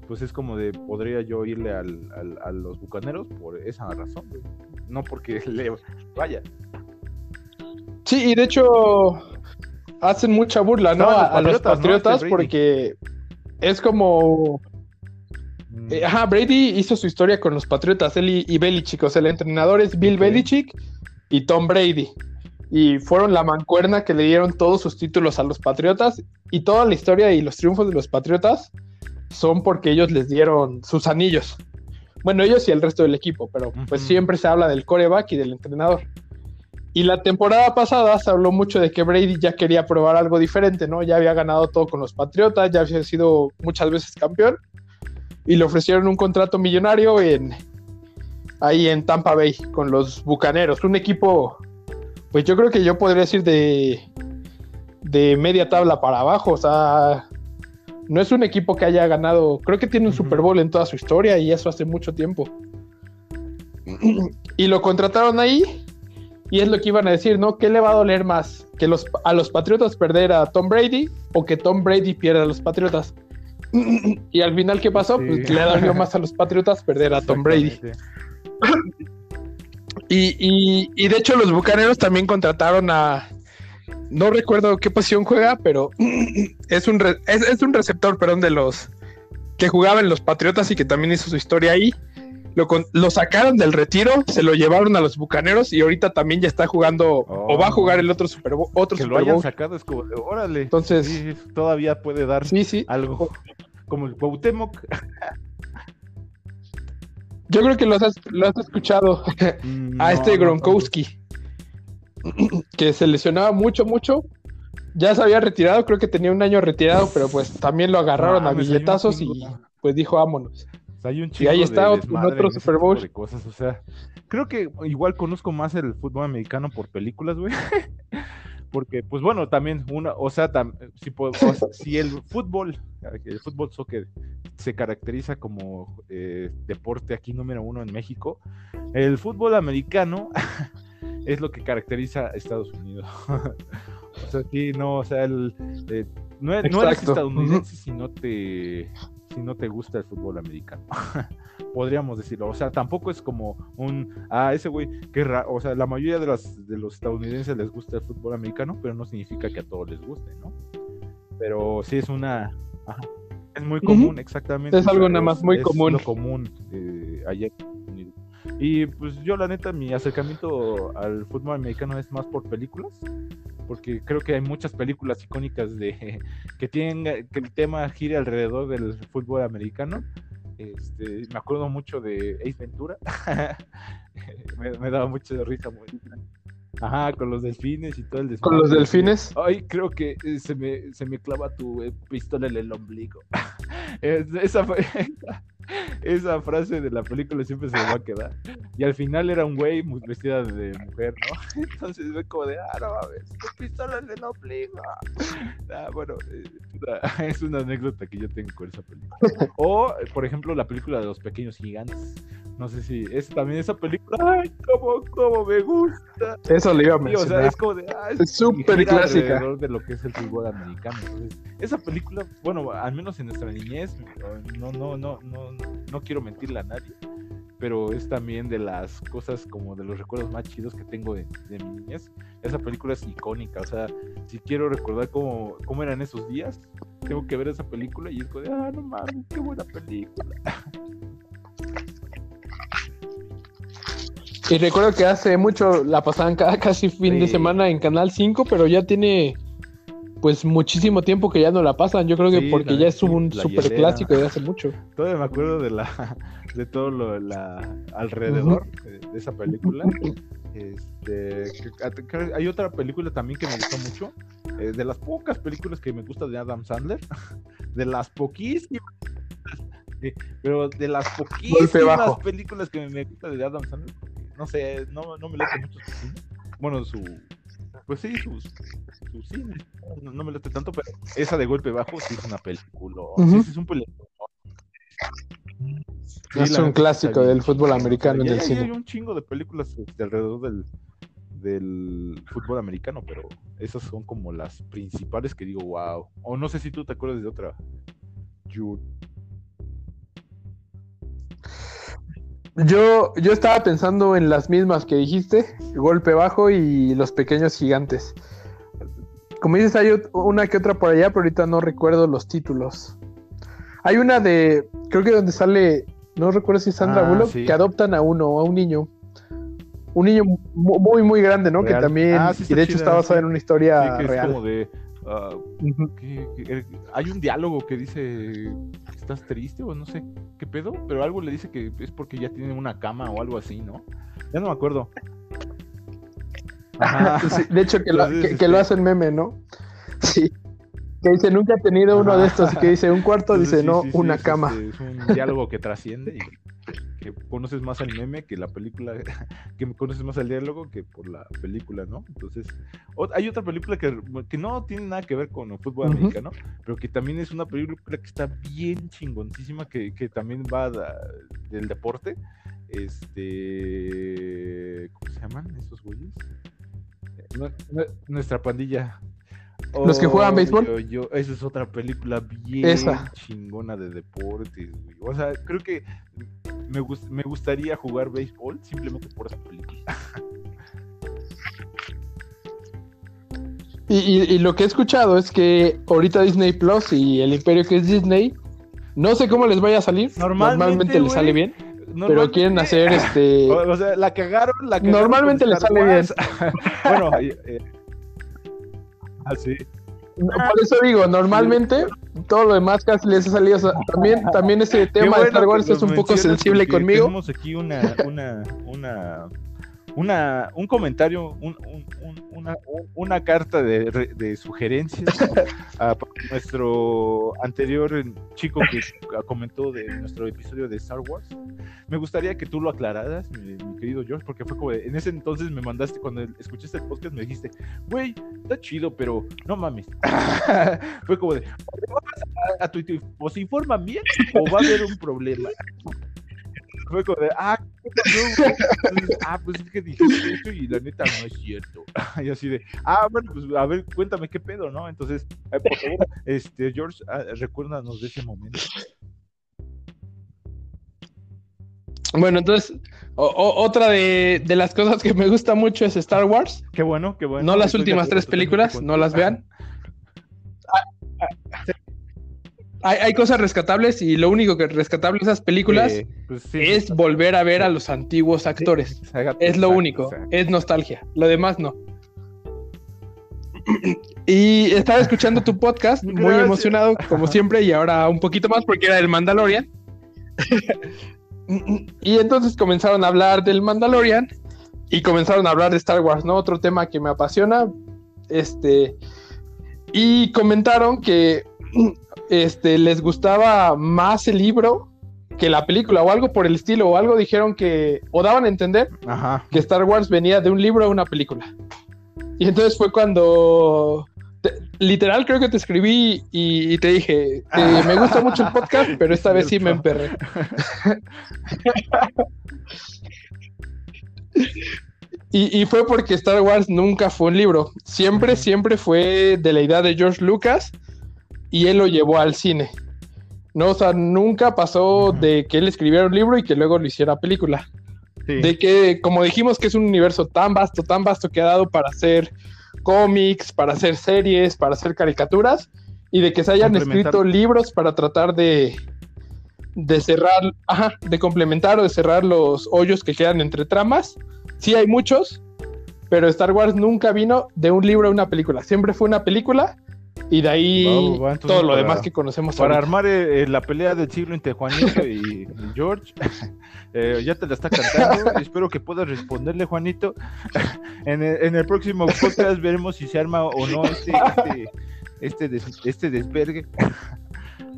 pues es como de. Podría yo irle al, a los bucaneros por esa razón, güey. No porque le vaya. Sí, y de hecho hacen mucha burla, ¿no? a, los patriotas este porque es como. Mm. Eh, ajá, Brady hizo su historia con los Patriotas, él y, Belichick. O sea, el entrenador es Bill Belichick y Tom Brady. Y fueron la mancuerna que le dieron todos sus títulos a los Patriotas. Y toda la historia y los triunfos de los Patriotas son porque ellos les dieron sus anillos. Bueno, ellos y el resto del equipo, pero pues siempre se habla del coreback y del entrenador. Y la temporada pasada se habló mucho de que Brady ya quería probar algo diferente, ¿no? Ya había ganado todo con los Patriotas, ya había sido muchas veces campeón. Y le ofrecieron un contrato millonario en ahí en Tampa Bay con los Bucaneros, un equipo pues yo creo que yo podría decir de de media tabla para abajo, o sea, no es un equipo que haya ganado, creo que tiene un Super Bowl en toda su historia y eso hace mucho tiempo. y lo contrataron ahí y es lo que iban a decir, ¿no? ¿Qué le va a doler más? ¿Que los, a los Patriotas perder a Tom Brady o que Tom Brady pierda a los Patriotas? y al final, ¿qué pasó? Pues le dolió más a los Patriotas perder a Tom Brady. y, y, de hecho los Bucaneros también contrataron a... No recuerdo qué posición juega, pero es un, es, es un receptor, perdón, de los que jugaba en los Patriotas y que también hizo su historia ahí lo, sacaron del retiro, se lo llevaron a los bucaneros y ahorita también ya está jugando o va a jugar el otro Super Bowl. Otro que lo hayan sacado es como, órale. Entonces, todavía puede dar algo como el Cuauhtémoc. Yo creo que lo has, escuchado mm, a este Gronkowski, que se lesionaba mucho, mucho. Ya se había retirado, creo que tenía un año retirado, pero pues también lo agarraron a billetazos y pues dijo vámonos hay un chico y ahí está otro, Super Bowl. De cosas, o sea, creo que igual conozco más el fútbol americano por películas, güey. Porque, pues bueno, también una, o sea, si, si, el fútbol, el fútbol soccer se caracteriza como eh, deporte aquí número uno en México, el fútbol americano es lo que caracteriza a Estados Unidos. o sea, aquí no, o sea, el, eh, no, no, eres estadounidense si no te si no te gusta el fútbol americano. Podríamos decirlo. O sea, tampoco es como un, ah, ese güey, que o sea, la mayoría de, las, de los estadounidenses les gusta el fútbol americano, pero no significa que a todos les guste, ¿no? Pero sí es una... es muy común, exactamente. Es algo nada más muy común. lo común eh, y pues yo la neta, mi acercamiento al fútbol americano es más por películas, porque creo que hay muchas películas icónicas de que tienen que el tema gire alrededor del fútbol americano. Este, me acuerdo mucho de Ace Ventura. me, daba mucho de risa. Muy... Ajá, con los delfines y todo el ¿Con los delfines? Ay, creo que eh, se me, se me clava tu eh, pistola en el ombligo. esa fue esa frase de la película siempre se me va a quedar. Y al final era un güey vestida de mujer, ¿no? Entonces ve como de, ah, no mames, pistola en el ombligo. Ah, bueno, eh, es una anécdota que yo tengo con esa película. O, por ejemplo, la película de los pequeños gigantes. No sé si es también esa película. Ay, cómo, cómo me gusta. Eso le iba a mencionar. o sea, es como de, ah, es súper clásica. de lo que es el fútbol americano. Entonces, esa película, bueno, al menos en nuestra niñez, no, no, no, no, no quiero mentirle a nadie, pero es también de las cosas como de los recuerdos más chidos que tengo de, mi niñez. Esa película es icónica, o sea, si quiero recordar cómo, cómo eran esos días, tengo que ver esa película y es como de, ah, no mames, qué buena película. Y recuerdo que hace mucho la pasaban cada casi fin de semana en Canal 5, pero ya tiene pues muchísimo tiempo que ya no la pasan. Yo creo que porque ya es un super clásico de hace mucho. Todavía me acuerdo de la de todo lo la alrededor de, esa película. Este, hay otra película también que me gustó mucho. Eh, de las pocas películas que me gusta de Adam Sandler, de las poquísimas pero de las poquísimas películas que me, gusta de Adam Sandler, no sé, no, no me late mucho su cine. Bueno, su. Pues sí, sus, su cine. No, no me late tanto, pero esa de golpe bajo sí es una película. Sí, sí es un película. Sí, es un clásico del fútbol americano en el cine. Hay un chingo de películas este, alrededor del, del fútbol americano, pero esas son como las principales que digo, wow. O no sé si tú te acuerdas de otra. Jude. Yo, yo estaba pensando en las mismas que dijiste, Golpe Bajo y Los Pequeños Gigantes. Como dices, hay una que otra por allá, pero ahorita no recuerdo los títulos. Hay una de, creo que donde sale, no recuerdo si es Sandra Ah, Bullock, sí. que adoptan a uno, a un niño. Un niño mu- muy, muy grande, ¿no? Real. Que también, Ah, sí y de hecho chida, está basada sí. en una historia Sí, que es real. como de. ah, que- que- hay un diálogo que dice estás triste o no sé qué pedo, pero algo le dice que es porque ya tiene una cama o algo así, ¿no? Ya no me acuerdo. Ajá. Sí, de hecho, que lo, que lo este- hacen meme, ¿no? Sí. Que dice, nunca he tenido uno de estos. Y que dice, un cuarto, dice, sí, no, sí, una cama. este, es un diálogo que trasciende y que conoces más al meme que la película, que conoces más al diálogo que por la película, ¿no? Entonces, hay otra película que, que no tiene nada que ver con el fútbol americano, pero que también es una película que está bien chingoncísima, que, que también va da- del deporte. Este. ¿Cómo se llaman esos güeyes? Eh, nue- nue- Nuestra pandilla. ¿Los que juegan béisbol? yo- yo- esa es otra película bien Esa. chingona de deportes, güey. O sea, creo que me, gus- me gustaría jugar béisbol simplemente por esa película. Y, y- y lo que he escuchado es que ahorita Disney Plus y el imperio que es Disney, no sé cómo les vaya a salir. Normalmente, Normalmente, les sale bien, pero quieren hacer este. O, o sea, la cagaron, la cagaron Normalmente con le Star sale bien. Bueno, eh, eh, ah, sí. Por eso digo, normalmente todo lo demás casi les ha salido. o sea, también, también ese tema de bueno Star que Wars es un poco sensible conmigo. Tenemos aquí una, una, una, una, un comentario, un- un- un- una, un- una carta de, de sugerencias a nuestro anterior chico que comentó de nuestro episodio de Star Wars. Me gustaría que tú lo aclararas, mi, mi querido George, porque fue como en ese entonces me mandaste, cuando escuchaste el podcast, me dijiste, güey, está chido, pero no mames. fue como de, ¿o vas a, a Twitter, ¿os informan bien o va a haber un problema? Fue como de, ah, ah, pues es que dijiste y la neta no es cierto. y así de, ah, bueno, pues a ver, cuéntame qué pedo, ¿no? Entonces, eh, por favor, este, George, ah, recuérdanos de ese momento. Bueno, entonces, o- o- otra de, de las cosas que me gusta mucho es Star Wars. Qué bueno, qué bueno. no las últimas tres películas, no las vean. Hay, hay cosas rescatables y lo único que rescatable de esas películas pues sí, es volver a ver a los antiguos actores. exacto, Es lo único, exacto. es nostalgia. Lo demás no. Y estaba escuchando tu podcast, muy emocionado, como siempre, y ahora un poquito más porque era el Mandalorian. y entonces comenzaron a hablar del Mandalorian y comenzaron a hablar de Star Wars, ¿no? Otro tema que me apasiona. Este. Y comentaron que este, les gustaba más el libro que la película o algo por el estilo, o algo dijeron que, o daban a entender Ajá. que Star Wars venía de un libro a una película. Y entonces fue cuando, te- literal creo que te escribí y, y te dije, eh, me gusta mucho el podcast, pero esta vez sí me emperré. Y, y fue porque Star Wars nunca fue un libro, siempre, siempre fue de la idea de George Lucas y él lo llevó al cine. No, o sea, nunca pasó de que él escribiera un libro y que luego lo hiciera película Sí. de que, como dijimos, que es un universo tan vasto, tan vasto que ha dado para hacer cómics, para hacer series, para hacer caricaturas, y de que se hayan escrito libros para tratar de, de cerrar, ajá, de complementar o de cerrar los hoyos que quedan entre tramas. Sí hay muchos, pero Star Wars nunca vino de un libro a una película, siempre fue una película. Y de ahí Va, va, todo lo para- demás que conocemos Para ahorita. armar eh, eh, la pelea del siglo entre Juanito y, y George, eh, ya te la está cantando. Espero que puedas responderle, Juanito. En el, en el próximo podcast veremos si se arma o no este, este, este, des- este desvergue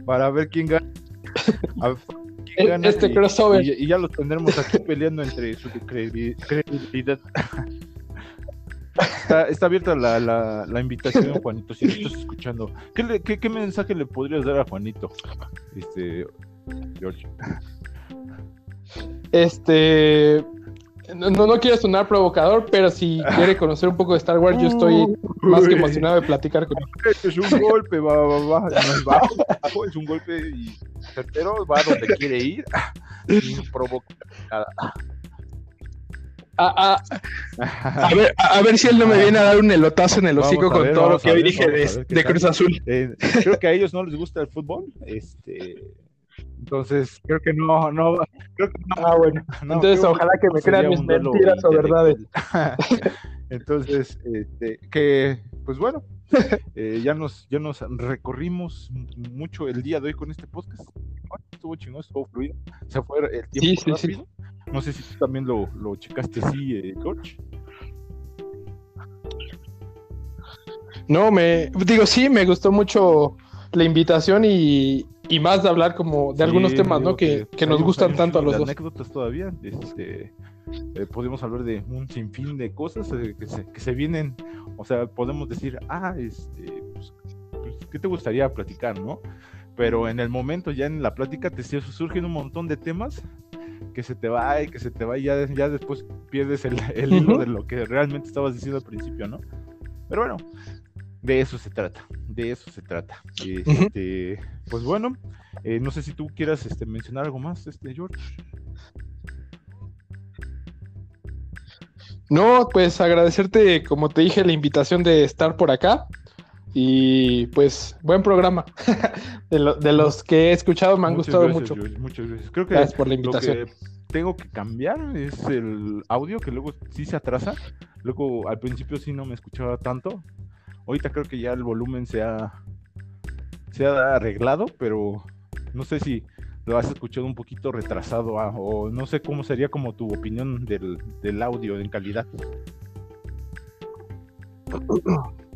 para ver quién gana. este crossover. Y, ya los tendremos aquí peleando entre su credibilidad. Está, abierta la, la, invitación, Juanito, si estás escuchando. ¿Qué, qué, mensaje le podrías dar a Juanito? Este, George. Este, no, no quiero sonar provocador, pero si quiere conocer un poco de Star Wars, yo estoy más que emocionado de platicar con él. Es un golpe, va, va, va, no es bajo, es un golpe y certero, va donde quiere ir, sin provocar nada. A, a, ver, a, ver, si él no me viene a dar un elotazo en el hocico con todo lo que hoy dije de, de Cruz Azul. Eh, creo que a ellos no les gusta el fútbol. Este, entonces, creo que no, no, creo que no. Ah, bueno. Entonces, ojalá que me crean mis mentiras o verdades. Entonces, este, que, pues bueno, eh, ya nos, ya nos recorrimos mucho el día de hoy con este podcast. Estuvo chingón, estuvo fluido. Se fue el tiempo sí, rápido. Sí, No sé si tú también lo, lo checaste así, eh, George. No, me digo, sí, me gustó mucho la invitación y, y más de hablar como de algunos temas, ¿no? Que, que, nos gustan tanto a los dos. anécdotas todavía, este, eh, podemos hablar de un sinfín de cosas eh, que, se, que, se, vienen, o sea, podemos decir, ah, este, pues, pues, ¿qué te gustaría platicar, no? Pero en el momento, ya en la plática, te surgen un montón de temas que se te va y que se te va y ya, ya después pierdes el, el hilo de lo que realmente estabas diciendo al principio, ¿no? Pero bueno, de eso se trata, de eso se trata. Este, Pues bueno, eh, no sé si tú quieras este, mencionar algo más, este, George. No, pues agradecerte, como te dije, la invitación de estar por acá. Y pues, buen programa. de, los que he escuchado me han gustado mucho. muchas gracias. Creo que gracias por la invitación. Lo que tengo que cambiar es el audio, que luego sí se atrasa. Luego al principio sí no me escuchaba tanto. Ahorita creo que ya el volumen se ha, se ha arreglado, pero no sé si lo has escuchado un poquito retrasado ah, o no sé cómo sería como tu opinión del, audio en calidad.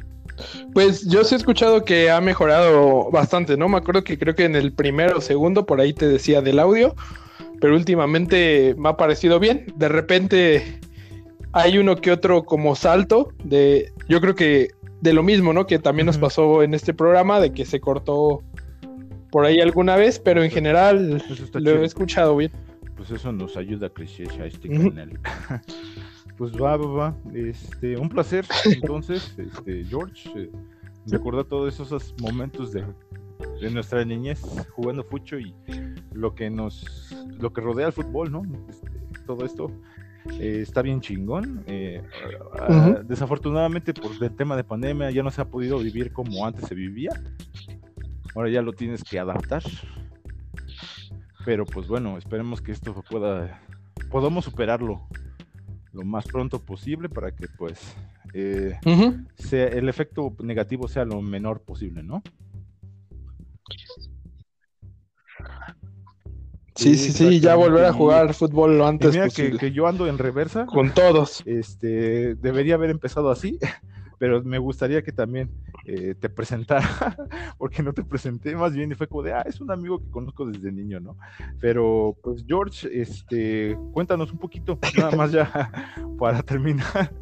Pues yo sí he escuchado que ha mejorado bastante, ¿no? Me acuerdo que creo que en el primero o segundo por ahí te decía del audio, pero últimamente me ha parecido bien. De repente hay uno que otro como salto de, yo creo que de lo mismo, ¿no? Que también nos pasó en este programa, de que se cortó por ahí alguna vez, pero en general lo he escuchado bien. Pues eso nos ayuda a crecer a este canal. pues va, va, va. Este, un placer, entonces, este, George, eh, recordar todos esos momentos de, de, nuestra niñez jugando fucho y lo que nos, lo que rodea el fútbol, ¿no? Este, todo esto eh, está bien chingón. Eh, ah, desafortunadamente, por el tema de pandemia, ya no se ha podido vivir como antes se vivía. Ahora ya lo tienes que adaptar. Pero pues bueno, esperemos que esto pueda, podamos superarlo lo más pronto posible para que pues eh, sea, el efecto negativo sea lo menor posible, ¿no? Sí, sí, sí, ya volver a jugar fútbol lo antes mira Que, yo ando en reversa. Con todos. Este, debería haber empezado así, pero me gustaría que también eh, te presentara, porque no te presenté, más bien y fue como de, ah, es un amigo que conozco desde niño, ¿no? Pero, pues, George, este, cuéntanos un poquito, nada más ya para terminar,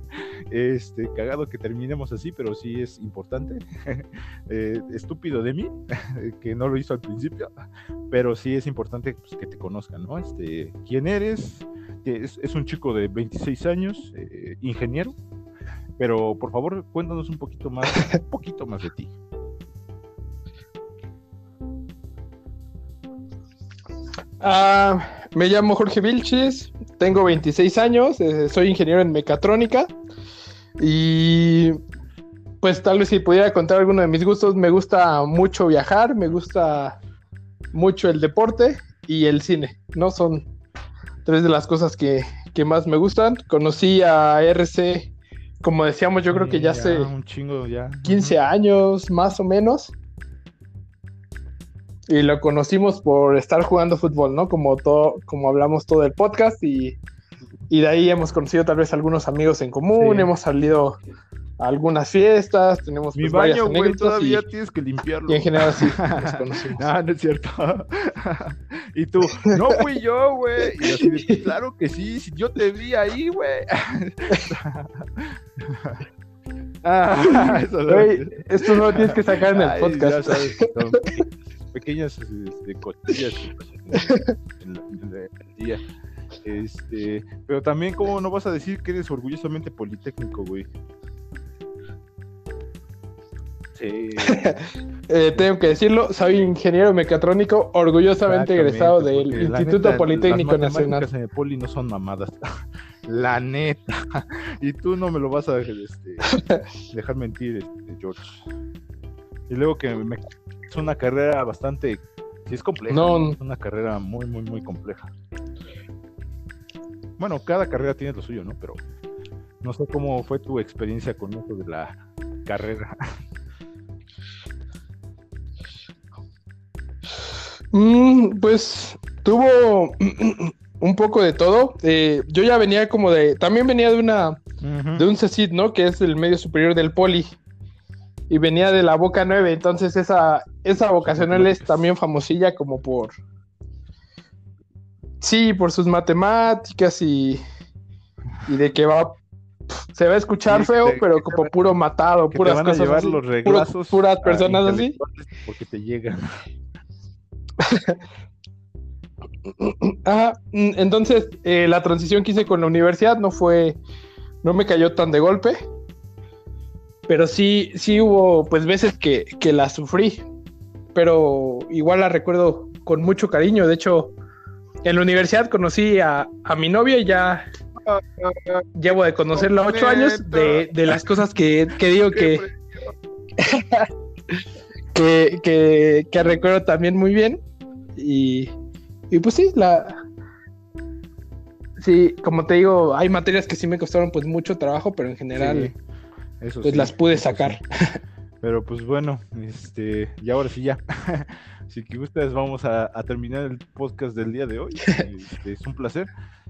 este, cagado que terminemos así, pero sí es importante, eh, estúpido de mí, que no lo hizo al principio, pero sí es importante pues, que te conozcan, ¿no? Este, ¿quién eres? Es, es un chico de 26 años, eh, ingeniero, pero por favor, cuéntanos un poquito más, un poquito más de ti. Ah, me llamo Jorge Vilches, tengo 26 años, eh, soy ingeniero en mecatrónica y pues tal vez si pudiera contar alguno de mis gustos, me gusta mucho viajar, me gusta mucho el deporte y el cine, ¿no? Son tres de las cosas que, que más me gustan. Conocí a RC como decíamos, yo creo que ya, hace un chingo ya. 15 años más o menos. Y lo conocimos por estar jugando fútbol, ¿no? Como todo, como hablamos todo el podcast y, de ahí hemos conocido tal vez algunos amigos en común, hemos salido algunas fiestas, tenemos Mi pues, baño, güey, todavía y, tienes que limpiarlo. y en general sí, nos conocimos. No, no es cierto. y tú, no fui yo, güey. Y así de, claro que sí, si yo te vi ahí, güey. ah, eso Güey, esto no lo tienes que sacar en el Ay, podcast. ya sabes que son pequeñas este, pasan en, la- en en el día. Este, pero también, ¿cómo no vas a decir que eres orgullosamente politécnico, güey? Sí. Eh, tengo que decirlo, soy ingeniero mecatrónico, orgullosamente egresado del Instituto neta, Politécnico las Nacional. en el poli no son mamadas. La neta. Y tú no me lo vas a este, dejar mentir, este, George. Y luego que me- es una carrera bastante. Sí, es compleja. No. Es una carrera muy, muy, muy compleja. Bueno, cada carrera tiene lo suyo, ¿no? Pero no sé cómo fue tu experiencia con eso de la carrera. Mm, pues tuvo un poco de todo. Eh, yo ya venía como de, también venía de una, de un CECID, ¿no? Que es el medio superior del Poli. Y venía de la Boca 9, entonces esa, esa vocacional es también famosilla como por... Sí, por sus matemáticas y, y de que va... Se va a escuchar Sí, feo, te- pero te como puro matado, te puras a cosas llevar así, los puros- reglazos puras personas así. porque te llegan. Ajá, mm, entonces eh, la transición que hice con la universidad no fue, no me cayó tan de golpe, pero sí, sí hubo pues veces que, que la sufrí, pero igual la recuerdo con mucho cariño, de hecho en la universidad conocí a, a mi novia y ya llevo de conocerla ocho años de, de las cosas que, que digo que, que, que, que recuerdo también muy bien. Y, y pues sí, la. Sí, como te digo, hay materias que sí me costaron pues mucho trabajo, pero en general Sí, eso pues sí, las pude sacar. sí. Pero pues bueno, este, y ahora sí ya. si que ustedes vamos a, a terminar el podcast del día de hoy. Este, es un placer.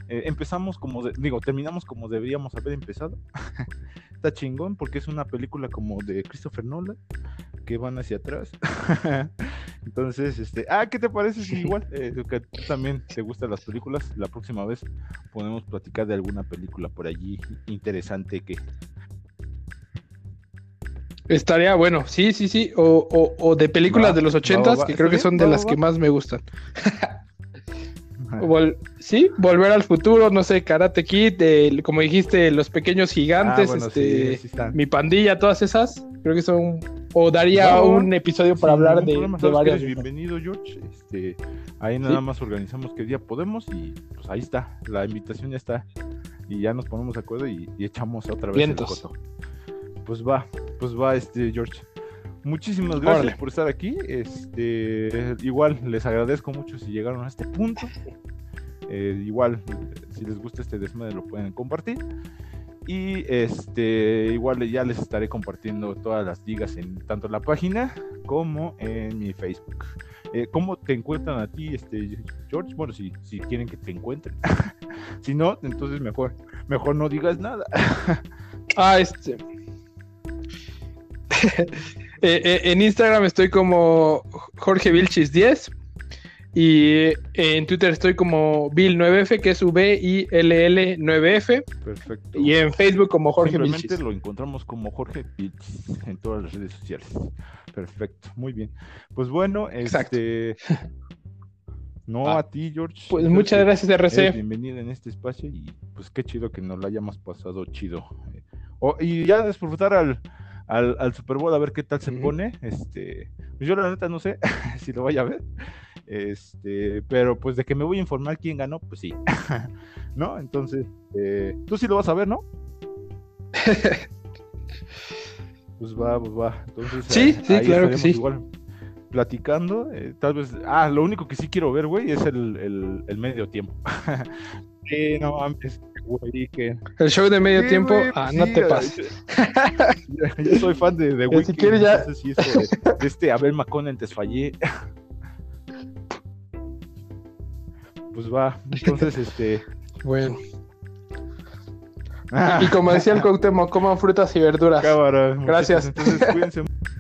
Eh, empezamos como, de- digo, terminamos como deberíamos haber empezado. Está chingón porque es una película como de Christopher Nolan que van hacia atrás. Entonces, este, ah, ¿qué te parece si igual eh, que tú también te gustan las películas? La próxima vez podemos platicar de alguna película por allí interesante que Estaría bueno, sí, sí, sí. O, o- o de películas Va, de los ochentas, va, que ¿está creo que son de las que más me gustan. Vol- sí, volver al futuro, no sé, Karate Kid, el- como dijiste, Los Pequeños Gigantes, Ah, bueno, este, sí, sí están. Mi Pandilla, todas esas, creo que son, o daría un episodio para hablar de, problema, varias. bienvenido, George. Este, ahí nada más organizamos qué día podemos y pues ahí está. La invitación ya está. Y ya nos ponemos de acuerdo y, y echamos otra vez Vientos. el coto. Pues va, pues va, este George. Muchísimas gracias Órale. por estar aquí. Este, igual les agradezco mucho si llegaron a este punto. Eh, igual, si les gusta este desmadre, lo pueden compartir. Y este, igual ya les estaré compartiendo todas las ligas en tanto la página como en mi Facebook. Eh, ¿Cómo te encuentran a ti, este George? Bueno, si, si quieren que te encuentren. si no, entonces mejor, mejor no digas nada. Ah, este. Eh, eh, en Instagram estoy como Jorge Vilchis 10 y en Twitter estoy como Bill9F, que es V-I-L-L-9F, Perfecto. y en Facebook como Jorge Simplemente Vilchis. lo encontramos como Jorge Vilchis en todas las redes sociales. Perfecto, muy bien. Pues bueno, Exacto. este. No Ah, a ti, George. Pues muchas gracias, RC. bienvenida en este espacio y pues qué chido que nos la hayamos pasado chido. Eh, y ya disfrutar al, al, al Super Bowl a ver qué tal se pone. Este, pues yo la neta no sé si lo vaya a ver. Este, pero pues de que me voy a informar quién ganó, pues sí. ¿No? Entonces, eh, tú sí lo vas a ver, ¿no? Pues va, pues va. Entonces, Sí, eh, sí, claro que sí. Igual platicando. eh, tal vez. Ah, lo único que sí quiero ver, güey, es el, el, el medio tiempo. sí, no mames, que. El show de medio Sí, tiempo, ah, no sí, te pases. Yo, soy fan de, de Ya, si Weeknd, quieres ya- No sé si eso de, de este Abel McConnell te fallé. Pues va, entonces, este. Bueno. Y como decía el Cuauhtémoc, coman frutas y verduras. Cámara, Gracias. muchachos, Entonces, cuídense.